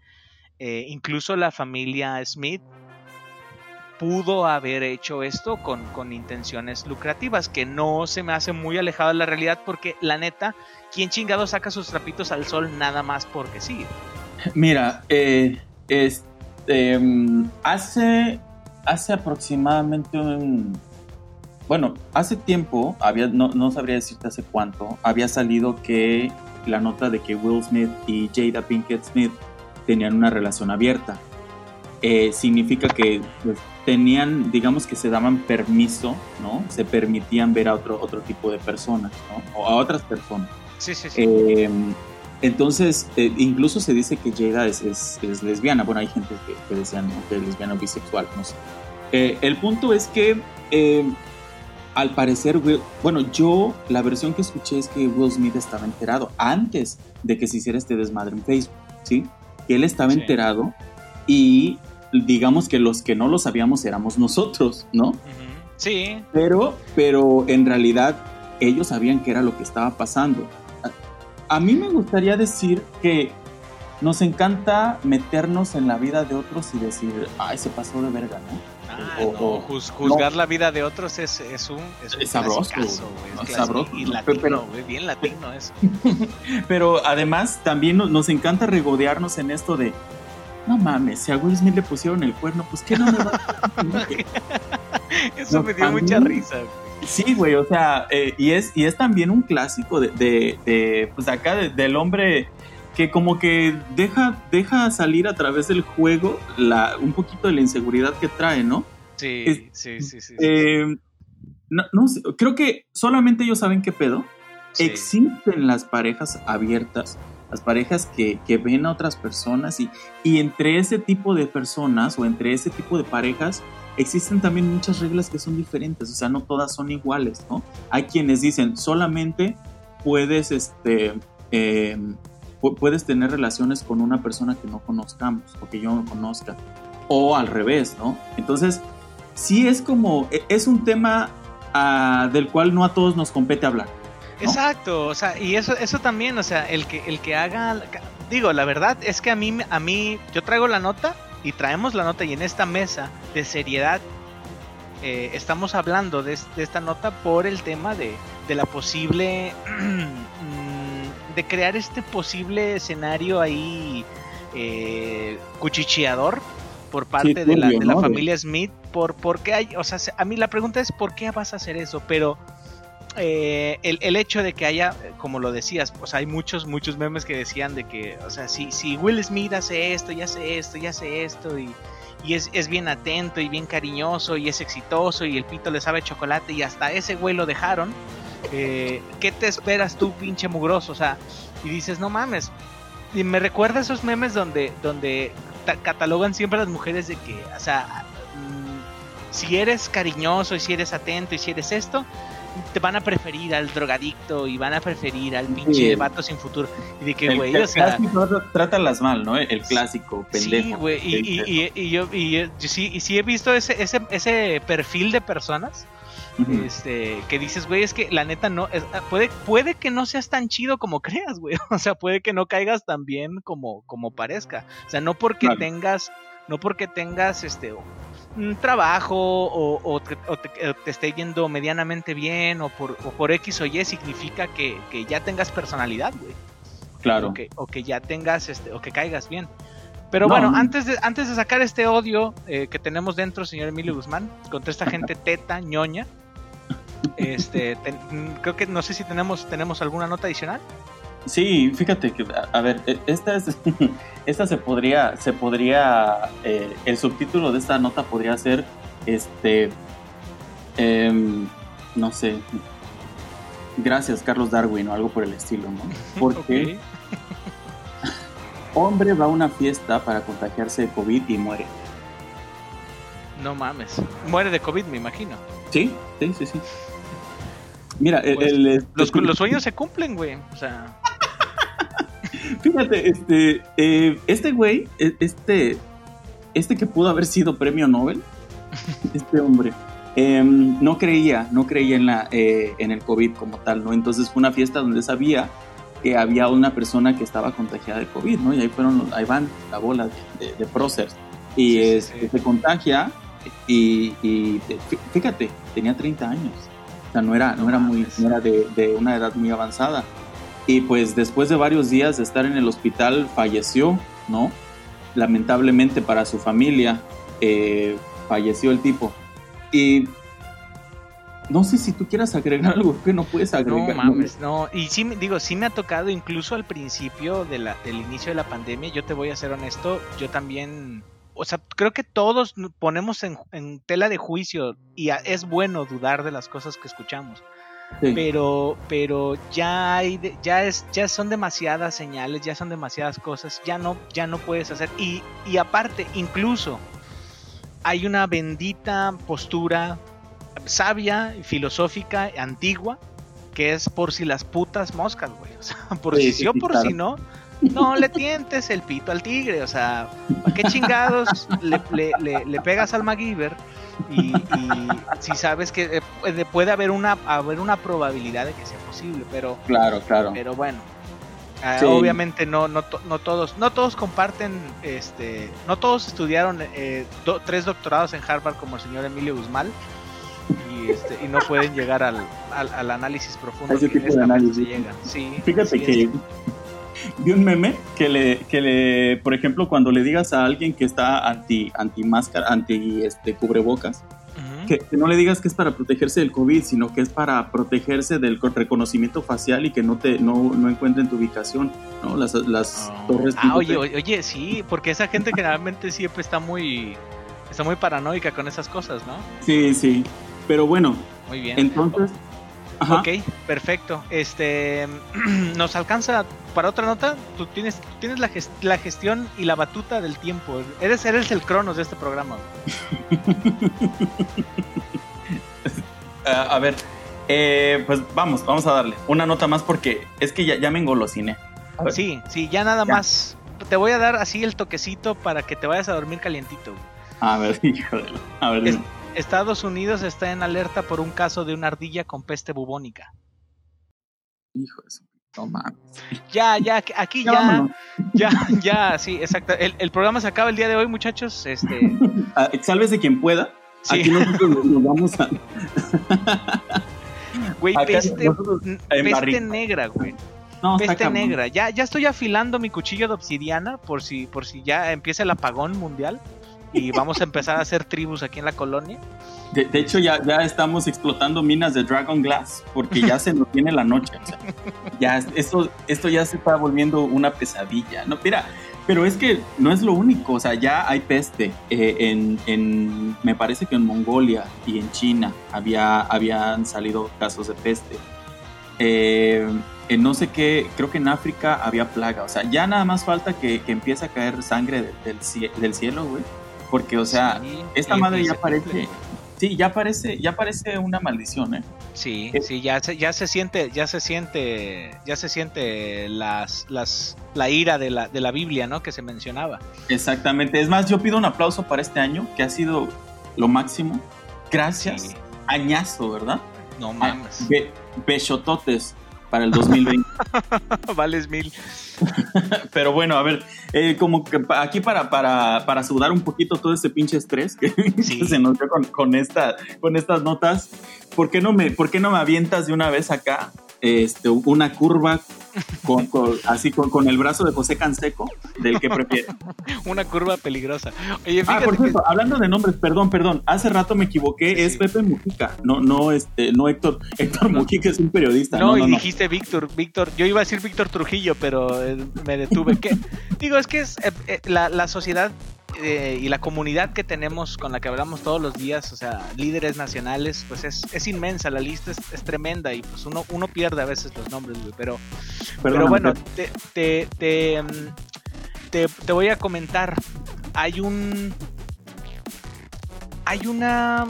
eh, incluso la familia Smith pudo haber hecho esto con, con intenciones lucrativas, que no se me hace muy alejado de la realidad porque la neta, ¿quién chingado saca sus trapitos al sol nada más porque sí? Mira, eh, este, hace, hace aproximadamente un... Bueno, hace tiempo, había, no, no sabría decirte hace cuánto, había salido que la nota de que Will Smith y Jada Pinkett Smith tenían una relación abierta. Eh, significa que pues, tenían, digamos que se daban permiso, ¿no? Se permitían ver a otro, otro tipo de personas, ¿no? O a otras personas. Sí, sí, sí. Eh, entonces, eh, incluso se dice que Jada es, es, es lesbiana. Bueno, hay gente que, que decían ¿no? que es lesbiana o bisexual, no sé. Eh, el punto es que, eh, al parecer, Will- bueno, yo la versión que escuché es que Will Smith estaba enterado antes de que se hiciera este desmadre en Facebook, ¿sí? Que él estaba Sí. enterado y digamos que los que no lo sabíamos éramos nosotros, ¿no? Sí, Pero, pero en realidad ellos sabían que era lo que estaba pasando. A, a mí me gustaría decir que nos encanta meternos en la vida de otros y decir, ay, se pasó de verga, ¿no? Ah, O- no, o- juz- juzgar la vida de otros es, es un, es un Es sabroso, es sabroso, Y ¿no? latino, Pero- bien latino eso. Pero además también no- nos encanta regodearnos en esto de, no mames, si a Will Smith le pusieron el cuerno, pues qué no me va a Eso No, me dio mucha mí- risa. Sí, güey, o sea, eh, y, es, y es también un clásico de, de, de, pues acá de- del hombre que como que deja, deja salir a través del juego la, un poquito de la inseguridad que trae, ¿no? Sí, Es- sí, sí, sí. sí, Eh, no, creo que solamente ellos saben qué pedo. sí. Existen las parejas abiertas, las parejas que, que ven a otras personas y, y entre ese tipo de personas o entre ese tipo de parejas existen también muchas reglas que son diferentes, o sea, no todas son iguales, ¿no? Hay quienes dicen solamente puedes, este, pu- puedes tener relaciones con una persona que no conozcamos o que yo no conozca, o al revés, ¿no? Entonces, sí es como, e- es un tema ah, del cual no a todos nos compete hablar. ¿No? Exacto, o sea, y eso, eso también, o sea, el que, el que haga, digo, la verdad es que a mí, a mí, yo traigo la nota y traemos la nota y en esta mesa de seriedad eh, estamos hablando de, es- de esta nota por el tema de, de la posible, mm, de crear este posible escenario ahí eh, cuchicheador por parte de, la, de la familia Smith, por, por qué hay, o sea, se- a mí la pregunta es por qué vas a hacer eso, pero eh, el, el hecho de que haya, eh, como lo decías, pues hay muchos, muchos memes que decían de que, o sea, si, si Will Smith hace esto, y hace esto, y hace esto, y, y es, es bien atento y bien cariñoso, y es exitoso, y el pito le sabe chocolate, y hasta ese güey lo dejaron, eh, ¿qué te esperas tú, pinche mugroso? O sea, y dices, no mames. Y me recuerda esos memes donde, donde ta- catalogan siempre a las mujeres de que, o sea, mm, si eres cariñoso y si eres atento y si eres esto, te van a preferir al drogadicto y van a preferir al pinche Sí. vato sin futuro. Y de que, güey, o sea, trátalas mal, ¿no? El clásico, pendejo. Sí, güey, y, y, y, y yo, y yo- yo sí, y sí he visto ese, ese, ese perfil de personas este, que dices, güey, es que la neta no, es- ah, puede, puede que no seas tan chido como creas, güey, o sea, puede que no caigas tan bien como, como parezca, o sea, no porque Claro. tengas, no porque tengas, este, un trabajo o, o te, o te- o te esté yendo medianamente bien o por, o por X o Y significa que, que ya tengas personalidad, güey Claro. o que, o que ya tengas este o que caigas bien. Pero No, bueno, no. antes de antes de sacar este odio eh, que tenemos dentro, señor Emilio Guzmán, contra esta gente teta, ñoña, este, ten- creo que no sé si tenemos tenemos alguna nota adicional. Sí, fíjate que, a, a ver, e- esta es, esta se podría, se podría, eh, el subtítulo de esta nota podría ser, este, em, no sé, gracias Carlos Darwin o algo por el estilo, ¿no? Porque hombre va a una fiesta para contagiarse de COVID y muere. No mames. Muere de COVID, me imagino. Sí, sí, sí, sí. Mira, el, Pues, el- este, Los, los sueños se cumplen, güey. O sea, Fíjate, este, eh, este güey, e- este, este que pudo haber sido premio Nobel, este hombre, em, no creía, no creía en la, eh, en el COVID como tal, ¿no? Entonces fue una fiesta donde sabía que había una persona que estaba contagiada de COVID, ¿no? Y ahí fueron, los- ahí van la bola de, de, de próceres. Y Sí, sí, sí. se contagia Y, y fí- fíjate, tenía 30 años. O sea, no era, no era, muy, no era de, de una edad muy avanzada. Y pues después de varios días de estar en el hospital, falleció, ¿no? Lamentablemente para su familia, eh, falleció el tipo. Y no sé si tú quieras agregar algo que no puedes No agregar. mames, no. Y sí, me- digo, sí me ha tocado incluso al principio de la, del inicio de la pandemia, yo te voy a ser honesto, yo también, o sea, creo que todos ponemos en, en tela de juicio y a- es bueno dudar de las cosas que escuchamos, Sí. pero, pero ya hay, ya es, ya son demasiadas señales, ya son demasiadas cosas, ya no, ya no puedes hacer. Y, y aparte, incluso hay una bendita postura sabia, filosófica, antigua, que es por si las putas moscas, güey. O sea, por Sí, si sí, o por claro. si no. No le tientes el pito al tigre, o sea, ¿para qué chingados le, le- le- le pegas al MacGyver? Y, y si sabes que eh, puede, haber una haber una probabilidad de que sea posible, pero Claro, claro. pero bueno ah, obviamente no no, no todos no todos comparten este no todos estudiaron eh, do- tres doctorados en Harvard como el señor Emilio Guzmán y, este, y no pueden llegar al, al, al análisis profundo A ese que tipo de análisis. llega. Sí, Fíjate que es- vi un meme que le, que le, por ejemplo, cuando le digas a alguien que está anti, anti máscara, anti este cubrebocas, Ujú. que, que no le digas que es para protegerse del COVID, sino que es para protegerse del co- reconocimiento facial y que no te, no, no encuentren tu ubicación, ¿no? Las, las Ah, torres. ah, oye, oye, sí, porque esa gente generalmente siempre está muy está muy paranoica con esas cosas, ¿no? Sí, sí. Pero bueno, Muy bien. entonces. Ajá. Ok, perfecto. Este, nos alcanza para otra nota. Tú tienes, tú tienes la, la gestión y la batuta del tiempo. Eres, eres el cronos de este programa. Ah, a ver, eh, pues vamos, vamos a darle una nota más porque es que ya, ya me engolosiné. Sí, sí, ya nada Ya. más. Te voy a dar así el toquecito para que te vayas a dormir calientito. A ver, hijo de la- A ver, Es-. Estados Unidos está en alerta por un caso de una ardilla con peste bubónica. hijo de su. Mames. Ya, ya, aquí Ya ya, vámonos. ya, ya, sí, exacto. El, el programa se acaba el día de hoy, muchachos. Este, Ah, sálvese quien pueda. sí. Aquí nosotros nos- vamos a. Güey, peste, peste negra, güey. No, Peste negra. Ya, ya estoy afilando mi cuchillo de obsidiana por si, por si ya empieza el apagón mundial y vamos a empezar a hacer tribus aquí en la colonia. De, hecho, ya, ya estamos explotando minas de Dragon Glass porque ya se nos viene la noche. ya esto, esto ya se está volviendo una pesadilla. No, mira, pero es que no es lo único. O sea, ya hay peste eh, en, en, me parece que en Mongolia y en China había, habían salido casos de peste. Eh, no sé qué, creo que en África había plaga. O sea, ya nada más falta que, que empiece a caer sangre de- del, del cielo, güey. Porque, o sea, Sí, esta y- madre ya parece. Sí, ya parece, ya parece una maldición, ¿eh? Sí, Eh. sí, ya se, ya se siente, ya se siente, ya se siente las, las, la ira de la, de la Biblia, ¿no? Que se mencionaba. Exactamente. Es más, yo pido un aplauso para este año, que ha sido lo máximo. Gracias. Sí. Añazo, ¿verdad? No mames. be- para el 2020. Vales mil. Pero bueno, a ver, eh, como que aquí para, para, para sudar un poquito todo este pinche estrés que, Sí. que se nos dio con, con, esta, con estas notas, ¿por qué, no me, ¿por qué no me avientas de una vez acá este, una curva con, con- así con, con el brazo de José Canseco, del que prefieres? Una curva peligrosa. Oye, Ah, por que cierto, hablando de nombres, perdón, perdón, hace rato me equivoqué, Sí, es. Pepe Mujica, no, no, este, no Héctor, Héctor No. Mujica es un periodista, No, no, no, y dijiste Víctor, Víctor, yo iba a decir Víctor Trujillo, pero eh, me detuve. ¿Qué? Digo, es que es eh, eh, la, la sociedad eh, y la comunidad que tenemos con la que hablamos todos los días, o sea, líderes nacionales, pues es, es inmensa, la lista es, es tremenda y pues uno, uno pierde a veces los nombres, güey, pero, pero bueno, te, te, te, mm, te- te voy a comentar, hay un... Hay una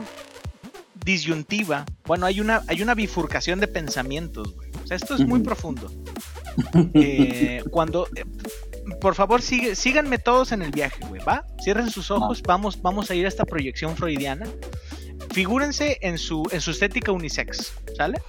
disyuntiva, bueno, hay una, hay una bifurcación de pensamientos, güey. O sea, esto es muy profundo. Eh, cuando, eh, por favor, sigue, síganme todos en el viaje, güey, ¿va? Cierren sus ojos, vamos, vamos a ir a esta proyección freudiana. Figúrense en su, en su estética unisex, ¿sale?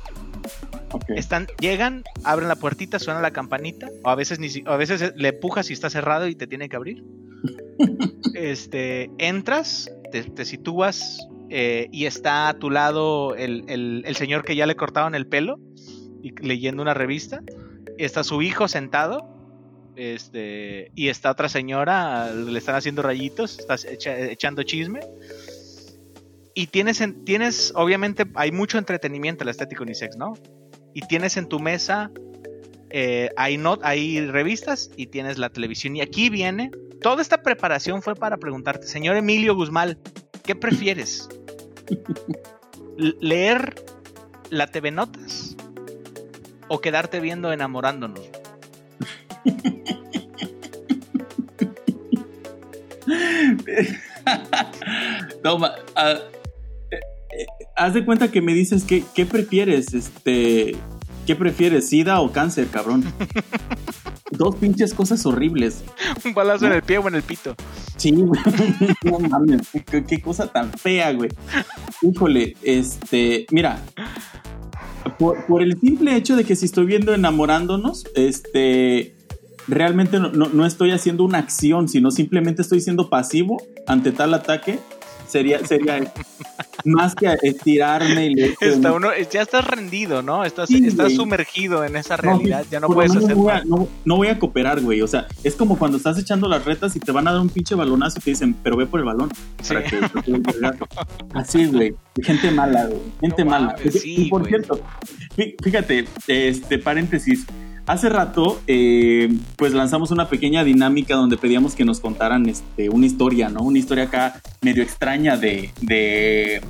Están, llegan, abren la puertita, suena la campanita, o a veces ni si- o a veces le empujas y está cerrado y te tiene que abrir. Este, entras te, te sitúas eh, y está a tu lado el, el- el señor que ya le cortaron el pelo y leyendo una revista. Está su hijo sentado. Este, y está otra señora, le están haciendo rayitos, echa- echando chisme. Y tienes, en- tienes, obviamente, hay mucho entretenimiento en la estética unisex, ¿no? Y tienes en tu mesa, eh, hay, hay revistas y tienes la televisión. Y aquí viene, toda esta preparación fue para preguntarte, señor Emilio Guzmán, ¿qué prefieres? ¿Leer la TV Notas o quedarte viendo enamorándonos? Toma, eh, haz de cuenta que me dices que, ¿qué prefieres? Este, ¿qué prefieres? ¿Sida o cáncer, cabrón? Dos pinches cosas horribles. Un balazo en el pie o en el pito. Sí, güey. No mames, qué, qué cosa tan fea, güey. Híjole, este, mira, por, por el simple hecho de que si estoy viendo enamorándonos, este, realmente no, no- no estoy haciendo una acción, sino simplemente estoy siendo pasivo ante tal ataque. Sería, sería más que estirarme y leer- Está uno, ya estás rendido, ¿no? Estás, Sí, estás sumergido en esa realidad, ya no puedes hacer no voy, a, no, voy a cooperar, güey. O sea, es como cuando estás echando las retas y te van a dar un pinche balonazo y te dicen, pero ve por el balón. Sí. Para que. Así, güey. Gente mala, güey. Gente mala. mames, sí, y por güey. cierto, fí- fíjate, este paréntesis. Hace rato, eh, pues lanzamos una pequeña dinámica donde pedíamos que nos contaran este, una historia, ¿no? Una historia acá medio extraña de. de.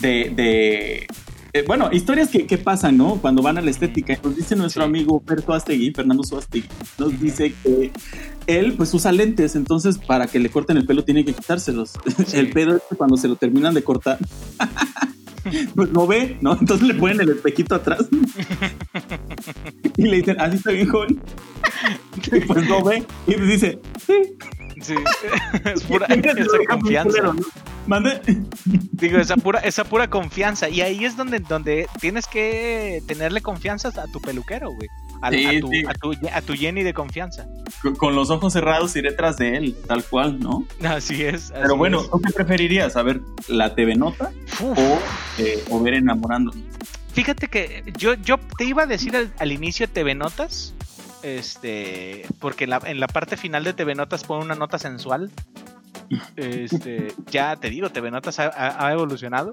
de. de- eh, bueno, historias que, que pasan, ¿no? Cuando van a la estética. Nos dice nuestro Sí. amigo Fer Suastegui, Fernando Suastegui, nos dice que él pues usa lentes, entonces para que le corten el pelo tiene que quitárselos. El pedo es que cuando se lo terminan de cortar, no ve, ¿no? Entonces le ponen el espejito atrás y le dicen, así está bien joven. Y pues no ve y pues dice, sí. Sí. es pura esa confianza. Mande. Digo, esa pura, esa pura confianza. Y ahí es donde, donde tienes que tenerle confianza a tu peluquero, güey. A, Sí, a tu, sí. a, tu, a tu Jenny de confianza. Con, con los ojos cerrados iré tras de él, tal cual, ¿no? Así es. Pero bueno, es. ¿tú qué preferirías? ¿A ver la TV Nota Uf. o, eh, o ver enamorándonos? Fíjate que yo, yo te iba a decir al, al inicio TV Notas, este, porque en la, en la parte final de TV Notas pone una nota sensual. Este, ya te digo, TV Notas ha, evolucionado,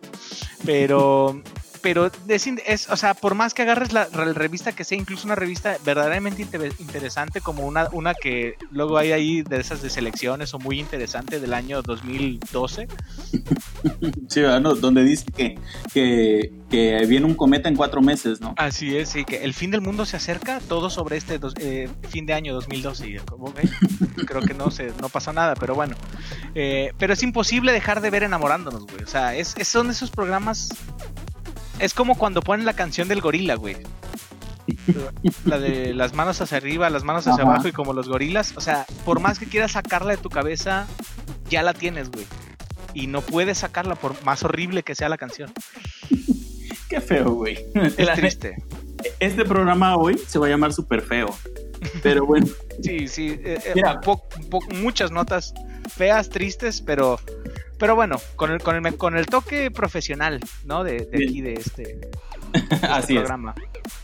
pero, pero es, o sea, por más que agarres la, la revista que sea, incluso una revista verdaderamente inter- interesante, como una, una que luego hay ahí de esas de selecciones o muy interesante del año 2012, Sí, ¿verdad? No, donde dice que, que, que viene un cometa en cuatro meses, ¿no? Así es, sí, que el fin del mundo se acerca, todo sobre este dos- eh, fin de año 2012. Y yo, como, ok, creo que no se, no pasó nada, pero bueno. Eh, pero es imposible dejar de ver enamorándonos, güey. O sea, es, es- son esos programas. Es como cuando ponen la canción del gorila, güey. La de las manos hacia arriba, las manos hacia Ajá. abajo y como los gorilas. O sea, por más que quieras sacarla de tu cabeza, ya la tienes, güey. Y no puedes sacarla por más horrible que sea la canción. Qué feo, güey. Es triste. Este programa hoy se va a llamar Super Feo. Pero bueno, Sí, sí, eh, eh, Mira. po- po- muchas notas feas, tristes, pero, pero bueno, con el, con el, con el toque profesional, ¿no? De, de aquí, de este, de este así es. programa.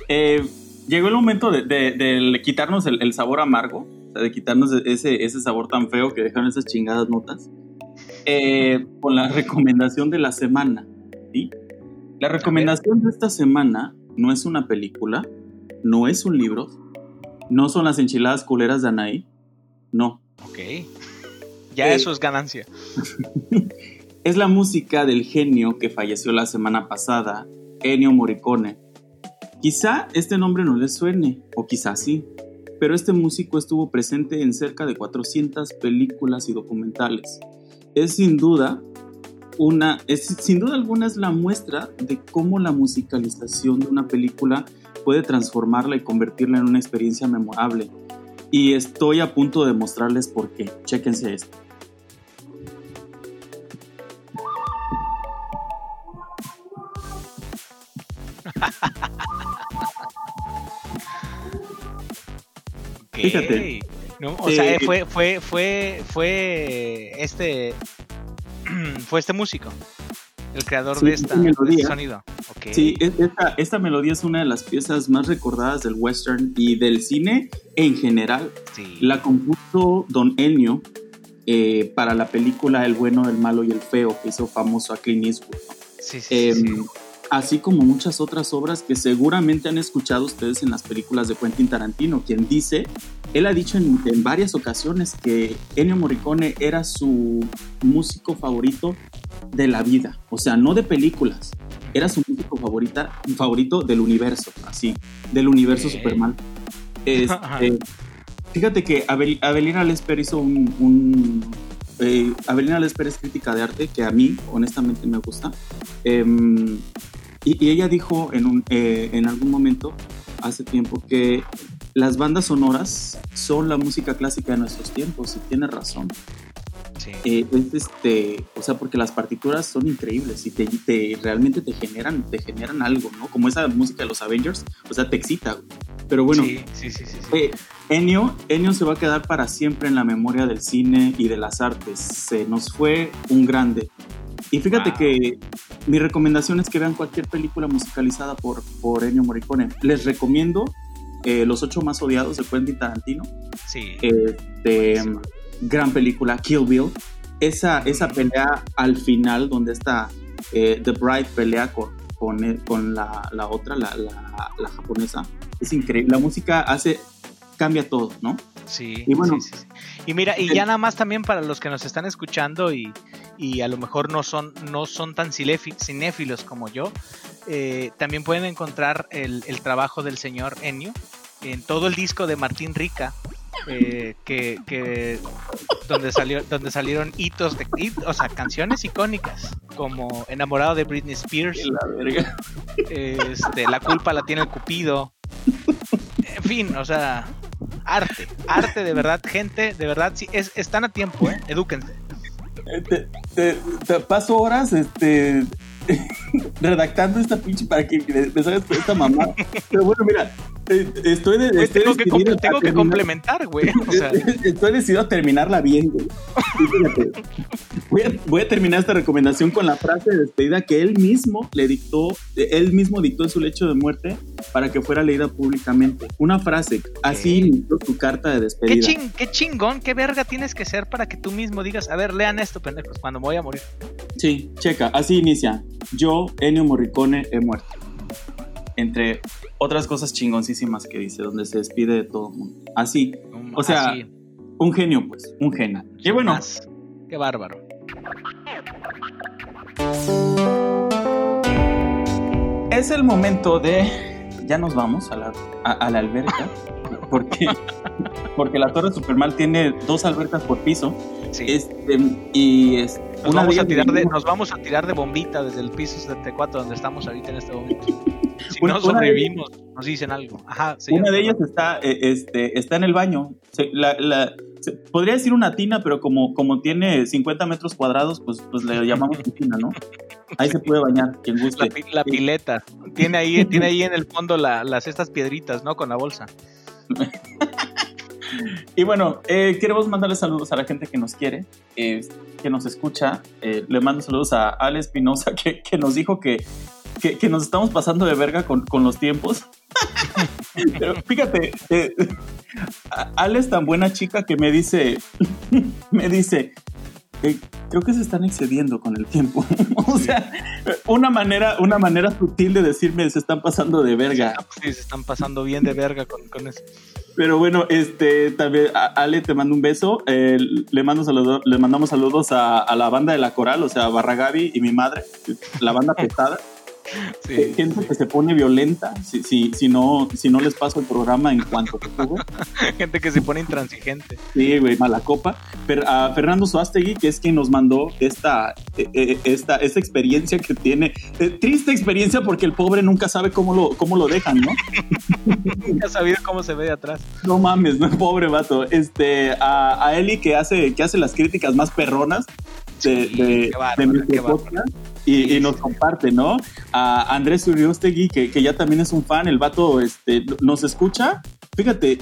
Eh, llegó el momento de, de- de quitarnos el, el sabor amargo, o sea, de quitarnos ese, ese sabor tan feo que dejaron esas chingadas notas, eh, con la recomendación de la semana. ¿sí? La recomendación de esta semana no es una película, no es un libro, no son las enchiladas culeras de Anaí, no. Ok. Ya Eh. eso es ganancia. Es la música del genio que falleció la semana pasada, Ennio Morricone. Quizá este nombre no les suene, o quizá sí, pero este músico estuvo presente en cerca de 400 películas y documentales. Es sin duda una, es, sin duda alguna es la muestra de cómo la musicalización de una película puede transformarla y convertirla en una experiencia memorable. Y estoy a punto de mostrarles por qué. Chéquense esto. Fíjate. No, o Eh, sea, fue, fue, fue, fue este. fue este músico, el creador Sí, de, esta esta, de este sonido. Sí, es- esta, esta melodía es una de las piezas más recordadas del western y del cine en general. Sí. La compuso Don Ennio eh, para la película El bueno, el malo y el feo que hizo famoso a Clint Eastwood. Sí, sí, sí, Eh, sí. Así como muchas otras obras que seguramente han escuchado ustedes en las películas de Quentin Tarantino, quien dice, él ha dicho en, en varias ocasiones que Ennio Morricone era su músico favorito de la vida, o sea, no de películas, era su músico favorita, favorito del universo, así, del universo. Superman. Este, fíjate que Abel- Abelina Lesper hizo un... un, eh, Abelina Lesper es crítica de arte que a mí honestamente me gusta. Em, y, y ella dijo en, un, eh, en algún momento, hace tiempo, que las bandas sonoras son la música clásica de nuestros tiempos, y tiene razón. Sí. Eh, es este, o sea, porque las partituras son increíbles y te, te- realmente te generan, te generan algo, ¿no? Como esa música de los Avengers, o sea, te excita. Pero bueno, sí, sí, sí, sí, sí. eh, Ennio, Ennio se va a quedar para siempre en la memoria del cine y de las artes. Se nos fue un grande. Y fíjate Wow. que mi recomendación es que vean cualquier película musicalizada por, por Ennio Morricone. Les recomiendo eh, Los ocho más odiados de Quentin Tarantino. Sí. Este, gran película, Kill Bill. Esa, esa pelea al final, donde está eh, The Bride pelea con, con, eh, con la, la otra, la, la- la japonesa, es increíble. La música hace, cambia todo, ¿no? Sí, Y bueno, sí, sí. Y mira, y ya nada más también para los que nos están escuchando y, y a lo mejor no son, no son tan cinéfilos como yo, eh, también pueden encontrar el, el trabajo del señor Ennio en todo el disco de Martín Rica, eh, que, que donde salió, donde salieron hitos de, o sea, canciones icónicas como Enamorado de Britney Spears, La verga. este, la culpa la tiene el Cupido. En fin, o sea, arte, arte de verdad, gente, de verdad, sí, es, están a tiempo, ¿eh? Edúquense. Eh, Te, te- te paso horas este, redactando esta pinche para que me salgas con esta mamá. Pero bueno, mira, eh, estoy, de, Güey, estoy tengo que, complementar, güey. O sea, Estoy decidido a terminarla bien, güey. Fíjate. Voy a, voy a terminar esta recomendación con la frase de despedida que él mismo le dictó, eh, él mismo dictó en su lecho de muerte para que fuera leída públicamente. Una frase, así inició su carta de ¿qué, despedida. ching, qué chingón, qué verga tienes que ser para que tú mismo digas, a ver, lean esto, pendejos, cuando me voy a morir. Sí, checa, así inicia. Yo, Ennio Morricone, he muerto. Entre otras cosas chingoncísimas que dice, donde se despide de todo el mundo. Así, O sea, Así, un genio, pues, un genio. Y bueno, más. Qué bárbaro. es el momento de. Ya nos vamos a la, a, a la alberca. Porque, porque la Torre Supermal tiene dos albercas por piso. Sí. Este, y es, Nos vamos, a tirar de, nos vamos a tirar de bombita desde el piso 74 donde estamos ahorita en este momento. Si Una- no sobrevivimos, nos dicen algo. Ajá, señor. Una de ellas está, eh, este, está en el baño. La- la- podría decir una tina, pero como, como tiene 50 metros cuadrados, pues, pues le llamamos tina, ¿no? Ahí se puede bañar, quien guste. la pileta. Tiene ahí, tiene ahí en el fondo la- las estas piedritas, ¿no? Con la bolsa. Y bueno, eh, queremos mandarle saludos a la gente que nos quiere, eh, que nos escucha. Eh, le mando saludos a Ale Espinosa, que, que nos dijo que, que, que nos estamos pasando de verga con, con los tiempos. Pero fíjate, eh, Ale es tan buena chica que me dice, me dice, eh, creo que se están excediendo con el tiempo. o sea, una manera, una manera sutil de decirme se están pasando de verga. Sí, se están pasando bien de verga con, con eso. Pero bueno, este también Ale te mando un beso. Eh, le mando saludo, le mandamos saludos a, a la banda de la coral, o sea, Barragabi y mi madre, la banda pesada. Sí. Gente que se pone violenta si, si, si no si no les paso el programa en cuanto que subo. Gente que se pone intransigente. Sí, güey, mala copa. Pero a Fernando Suástegui, que es quien nos mandó esta, eh, eh, esta, esta experiencia que tiene. Eh, triste experiencia porque el pobre nunca sabe cómo lo, cómo lo dejan, ¿no? Nunca he sabido cómo se ve de atrás. No mames, no, pobre vato. Este, a, a Eli que hace, que hace las críticas más perronas de, Sí, de, qué bárbaro, de nuestro qué bárbaro. Y, y nos comparte, ¿no? A Andrés Uriostegui, que, que ya también es un fan, el vato este, nos escucha. Fíjate,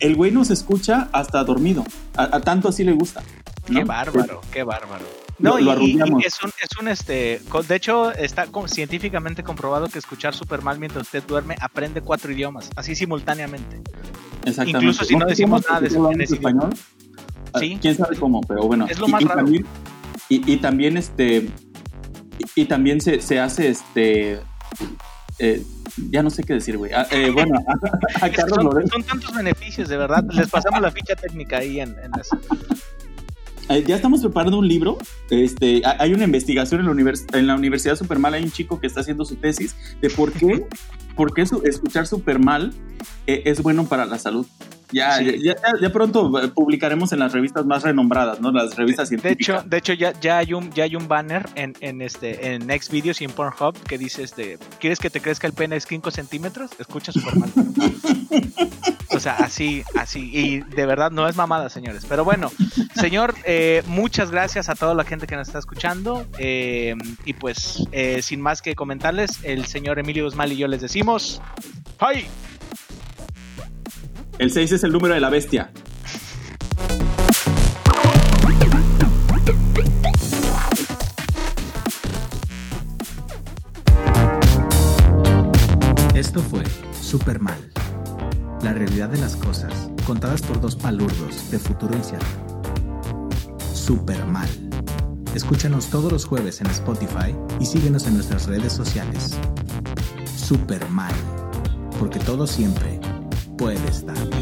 el güey nos escucha hasta dormido. A, a tanto así le gusta. ¿no? Qué bárbaro, qué bárbaro. No, lo, y, lo y- es un, es un este, de hecho está científicamente comprobado que escuchar super mal mientras usted duerme aprende cuatro idiomas, así simultáneamente. Exactamente. incluso si no decimos nada de en ese español. Ah, Sí. Quién sabe cómo, pero bueno. Es lo Y- más y raro. También, y, y también este. Y, y también se, se hace este. eh, ya no sé qué decir, güey. Ah, eh, bueno, a, Carlos son, son tantos beneficios, de verdad. Les pasamos la ficha técnica ahí en, en las- Eh, ya estamos preparando un libro. Este, ha- hay una investigación en la, univers- en la Universidad Supermal. Hay un chico que está haciendo su tesis de por qué, por qué escuchar Supermal es bueno para la salud. Ya, Sí. ya, ya- ya pronto eh, publicaremos en las revistas más renombradas, ¿no? Las revistas De hecho, científicas. de hecho ya, ya hay un ya hay un banner en, en este en Next Videos y en Pornhub que dice este ¿quieres que te crezca el pene 5 centímetros? Escucha super mal. o sea, así, así. Y de verdad no es mamada, señores. Pero bueno, señor, eh, muchas gracias a toda la gente que nos está escuchando. eh, y pues, eh, sin más que comentarles, el señor Emilio Guzmán y yo les decimos. ¡Ay! El 6 es el número de la bestia. Esto fue Super Mal. La realidad de las cosas, contadas por dos palurdos de futuro incierto. Super Mal. Escúchanos todos los jueves en Spotify y síguenos en nuestras redes sociales. Super Mal. Porque todo siempre puede estar.